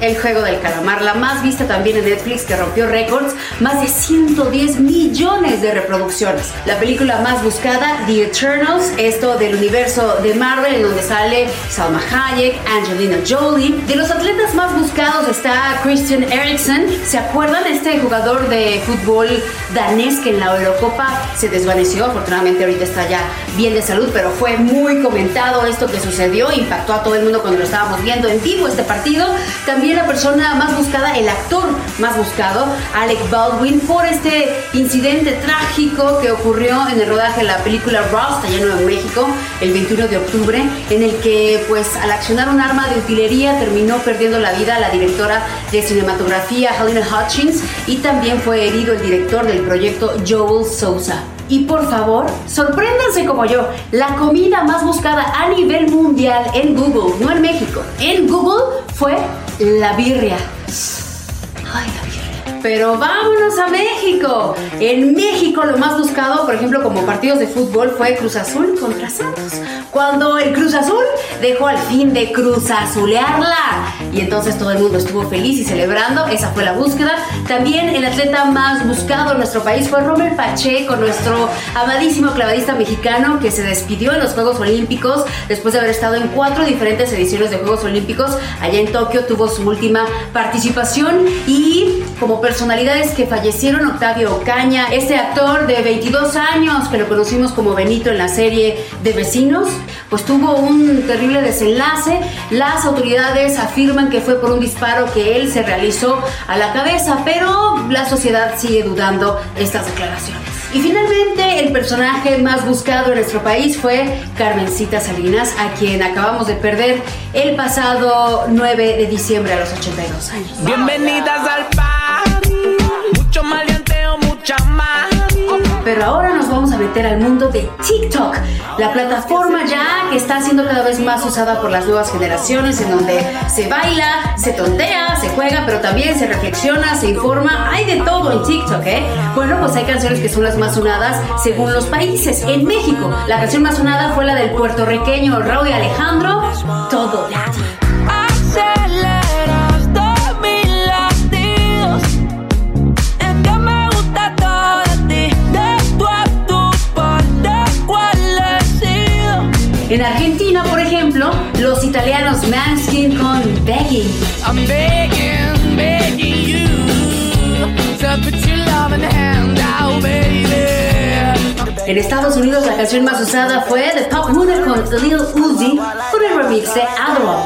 el juego del calamar, la más vista también en Netflix que rompió récords, más de 110 millones de reproducciones. La película más buscada, The Eternals, esto del universo de Marvel en donde sale Salma Hayek, Angelina Jolie. De los atletas más buscados está Christian Eriksen. ¿Se acuerdan este jugador de fútbol danés que en la Eurocopa se desvaneció? Afortunadamente ahorita está ya bien de salud, pero fue muy comentado esto que sucedió, impactó a todo el mundo cuando lo estábamos viendo en vivo este partido. También la persona más buscada, el actor más buscado, Alec Baldwin, por este incidente trágico que ocurrió en el rodaje de la película Rust, allá en Nuevo México, el 21 de octubre, en el que, pues, al accionar un arma de utilería terminó perdiendo la vida la directora de cinematografía, Helena Hutchins, y también fue herido el director del proyecto, Joel Sousa. Y por favor, sorpréndanse como yo, la comida más buscada a nivel mundial en Google, no en México, en Google fue la birria. Ay, la birria. Pero vámonos a México. En México lo más buscado, por ejemplo, como partidos de fútbol, fue Cruz Azul contra Santos. Cuando el Cruz Azul dejó al fin de Cruz Azulearla. Y entonces todo el mundo estuvo feliz y celebrando. Esa fue la búsqueda. También el atleta más buscado en nuestro país fue Romer Pacheco, nuestro amadísimo clavadista mexicano que se despidió en los Juegos Olímpicos después de haber estado en cuatro diferentes ediciones de Juegos Olímpicos. Allá en Tokio tuvo su última participación y como personalidades que fallecieron, Octavio Ocaña, este actor de 22 años que lo conocimos como Benito en la serie de Vecinos, pues tuvo un terrible desenlace. Las autoridades afirman que fue por un disparo que él se realizó a la cabeza, pero la sociedad sigue dudando estas declaraciones. Y finalmente, el personaje más buscado en nuestro país fue Carmencita Salinas, a quien acabamos de perder el pasado 9 de diciembre a los 82 años. Bienvenidas al party, mucho maleanteo, mucha más. Pero ahora nos vamos a meter al mundo de TikTok, la plataforma ya que está siendo cada vez más usada por las nuevas generaciones, en donde se baila, se tontea, se juega, pero también se reflexiona, se informa. Hay de todo en TikTok, ¿eh? Bueno, pues hay canciones que son las más sonadas según los países. En México, la canción más sonada fue la del puertorriqueño Raúl Alejandro, Todo de. En Argentina, por ejemplo, los italianos Manskin con Begging. I'm begging, begging you to put your love in the hand out, baby. En Estados Unidos, la canción más usada fue The Pop Moon con Lil Uzi el de.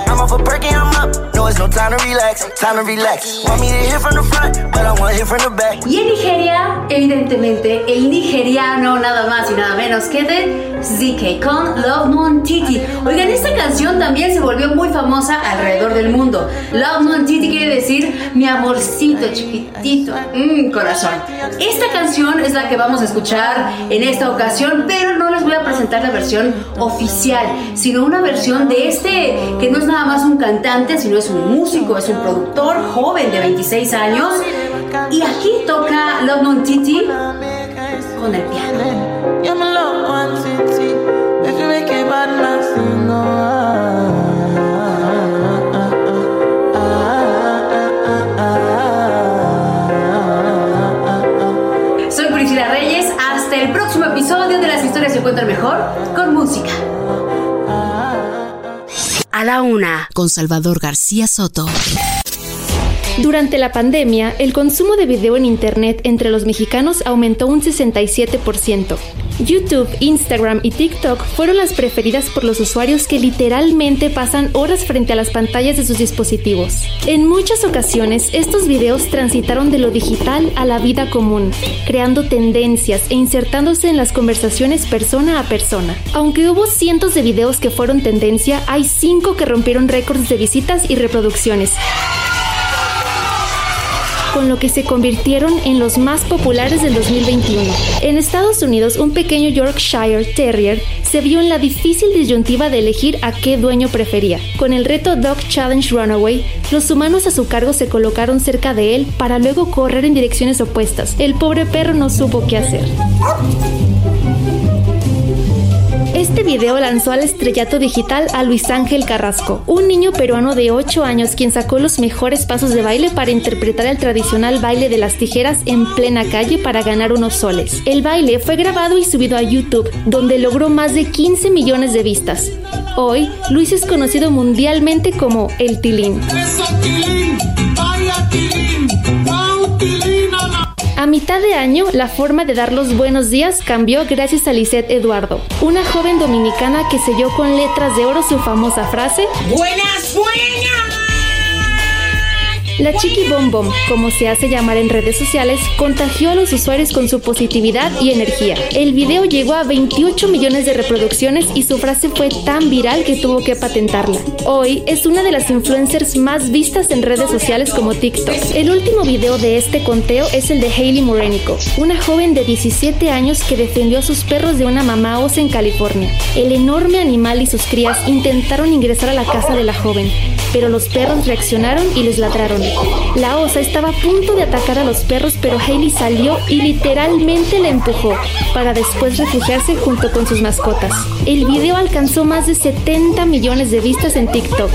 I'm off a I'm up. No, it's no time to relax. Time to relax. Want me to hit from the front, but I want hit from the back. Y en Nigeria, evidentemente, el nigeriano nada más y nada menos que de ZK con Love Mon Titi. Oigan, esta canción también se volvió muy famosa alrededor del mundo. Love Mon Titi quiere decir mi amorcito chiquitito, mmm, corazón. Esta canción es la que vamos a escuchar en esta ocasión, pero no les voy a presentar la versión oficial, sino una versión de este que no es nada más un cantante, sino es un músico, es un productor joven de 26 años. Y aquí toca Love Mon Titi con el piano. Episodio de Las historias se encuentran mejor con música. A la una, con Salvador García Soto. Durante la pandemia, el consumo de video en Internet entre los mexicanos aumentó un 67%. YouTube, Instagram y TikTok fueron las preferidas por los usuarios que literalmente pasan horas frente a las pantallas de sus dispositivos. En muchas ocasiones, estos videos transitaron de lo digital a la vida común, creando tendencias e insertándose en las conversaciones persona a persona. Aunque hubo cientos de videos que fueron tendencia, hay cinco que rompieron récords de visitas y reproducciones. Con lo que se convirtieron en los más populares del 2021. En Estados Unidos, un pequeño Yorkshire Terrier se vio en la difícil disyuntiva de elegir a qué dueño prefería. Con el reto Dog Challenge Runaway, los humanos a su cargo se colocaron cerca de él para luego correr en direcciones opuestas. El pobre perro no supo qué hacer. Este video lanzó al estrellato digital a Luis Ángel Carrasco, un niño peruano de 8 años quien sacó los mejores pasos de baile para interpretar el tradicional baile de las tijeras en plena calle para ganar unos soles. El baile fue grabado y subido a YouTube, donde logró más de 15 millones de vistas. Hoy, Luis es conocido mundialmente como el Tilín. A mitad de año, la forma de dar los buenos días cambió gracias a Lisette Eduardo, una joven dominicana que selló con letras de oro su famosa frase Buenas, buenas. La Chiqui Bom Bom, como se hace llamar en redes sociales, contagió a los usuarios con su positividad y energía. El video llegó a 28 millones de reproducciones y su frase fue tan viral que tuvo que patentarla. Hoy es una de las influencers más vistas en redes sociales como TikTok. El último video de este conteo es el de Hailey Morenico, una joven de 17 años que defendió a sus perros de una mamá osa en California. El enorme animal y sus crías intentaron ingresar a la casa de la joven, pero los perros reaccionaron y les ladraron. La osa estaba a punto de atacar a los perros, pero Hailey salió y literalmente la empujó para después refugiarse junto con sus mascotas. El video alcanzó más de 70 millones de vistas en TikTok.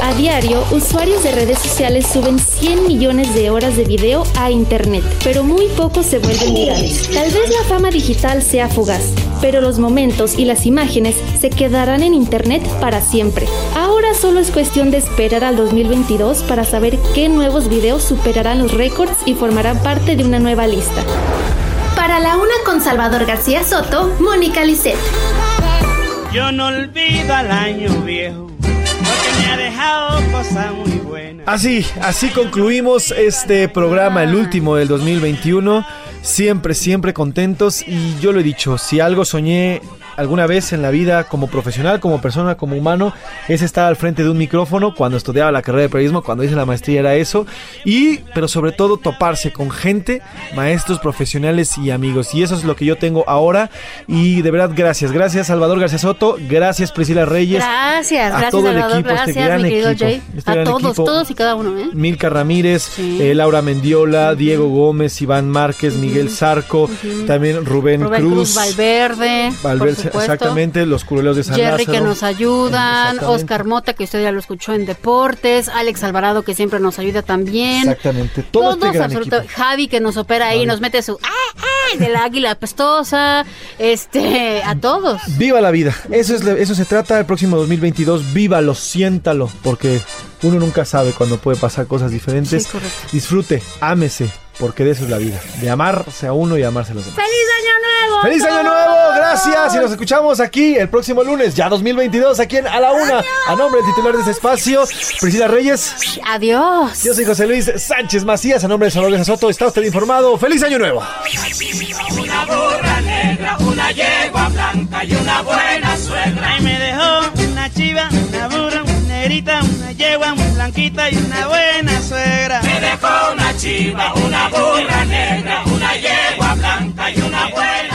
A diario, usuarios de redes sociales suben 100 millones de horas de video a internet, pero muy pocos se vuelven virales. Tal vez la fama digital sea fugaz, pero los momentos y las imágenes se quedarán en internet para siempre. Ahora solo es cuestión de esperar al 2022 para saber qué nuevos videos superarán los récords y formarán parte de una nueva lista. Para la una con Salvador García Soto, Mónica Lisset. Yo no olvido al año viejo, porque me ha dejado cosas muy buenas. Así, así concluimos este programa, el último del 2021. Siempre, siempre contentos y yo lo he dicho, si algo soñé alguna vez en la vida como profesional, como persona, como humano, es estar al frente de un micrófono cuando estudiaba la carrera de periodismo, cuando hice la maestría era eso, y pero sobre todo toparse con gente, maestros, profesionales y amigos. Y eso es lo que yo tengo ahora y de verdad gracias, gracias Salvador García Soto, gracias Priscila Reyes. Gracias, a gracias todo el equipo, este gran mi equipo, Jay. este a gran todos, equipo. todos y cada uno, ¿eh? Milka Ramírez, eh, Laura Mendiola, Diego Gómez, Iván Márquez, Miguel Zarco, también Rubén, Rubén Cruz, Cruz, Valverde, Valverde, supuesto. exactamente, los curuleros de San Jerry que nos ayudan. Oscar Mota que usted ya lo escuchó en deportes, Alex Alvarado que siempre nos ayuda también. Exactamente, todo este gran absoluta- equipo. Javi que nos opera ahí, nos mete su ¡ay, ay! del águila apestosa, este, a todos. Viva la vida, eso es eso se trata el próximo 2022, vívalo, siéntalo, porque uno nunca sabe cuando puede pasar cosas diferentes. Sí. Disfrute, ámese, porque de eso es la vida, de amarse a uno y amarse a los demás. ¡Feliz año nuevo! ¡Feliz año nuevo! Gracias y nos escuchamos aquí el próximo lunes, ya 2022, aquí en A la Una. A nombre del titular de este espacio, Priscila Reyes. Adiós. Yo soy José Luis Sánchez Macías, a nombre de Salvador Soto. Está usted informado. ¡Feliz año nuevo! Una burra negra, una yegua blanca y una buena suegra. Ay, me dejó una chiva, una burra, negrita, una yegua, una blanquita y una buena suegra. Me dejó una chiva, una burra negra, una yegua blanca y una buena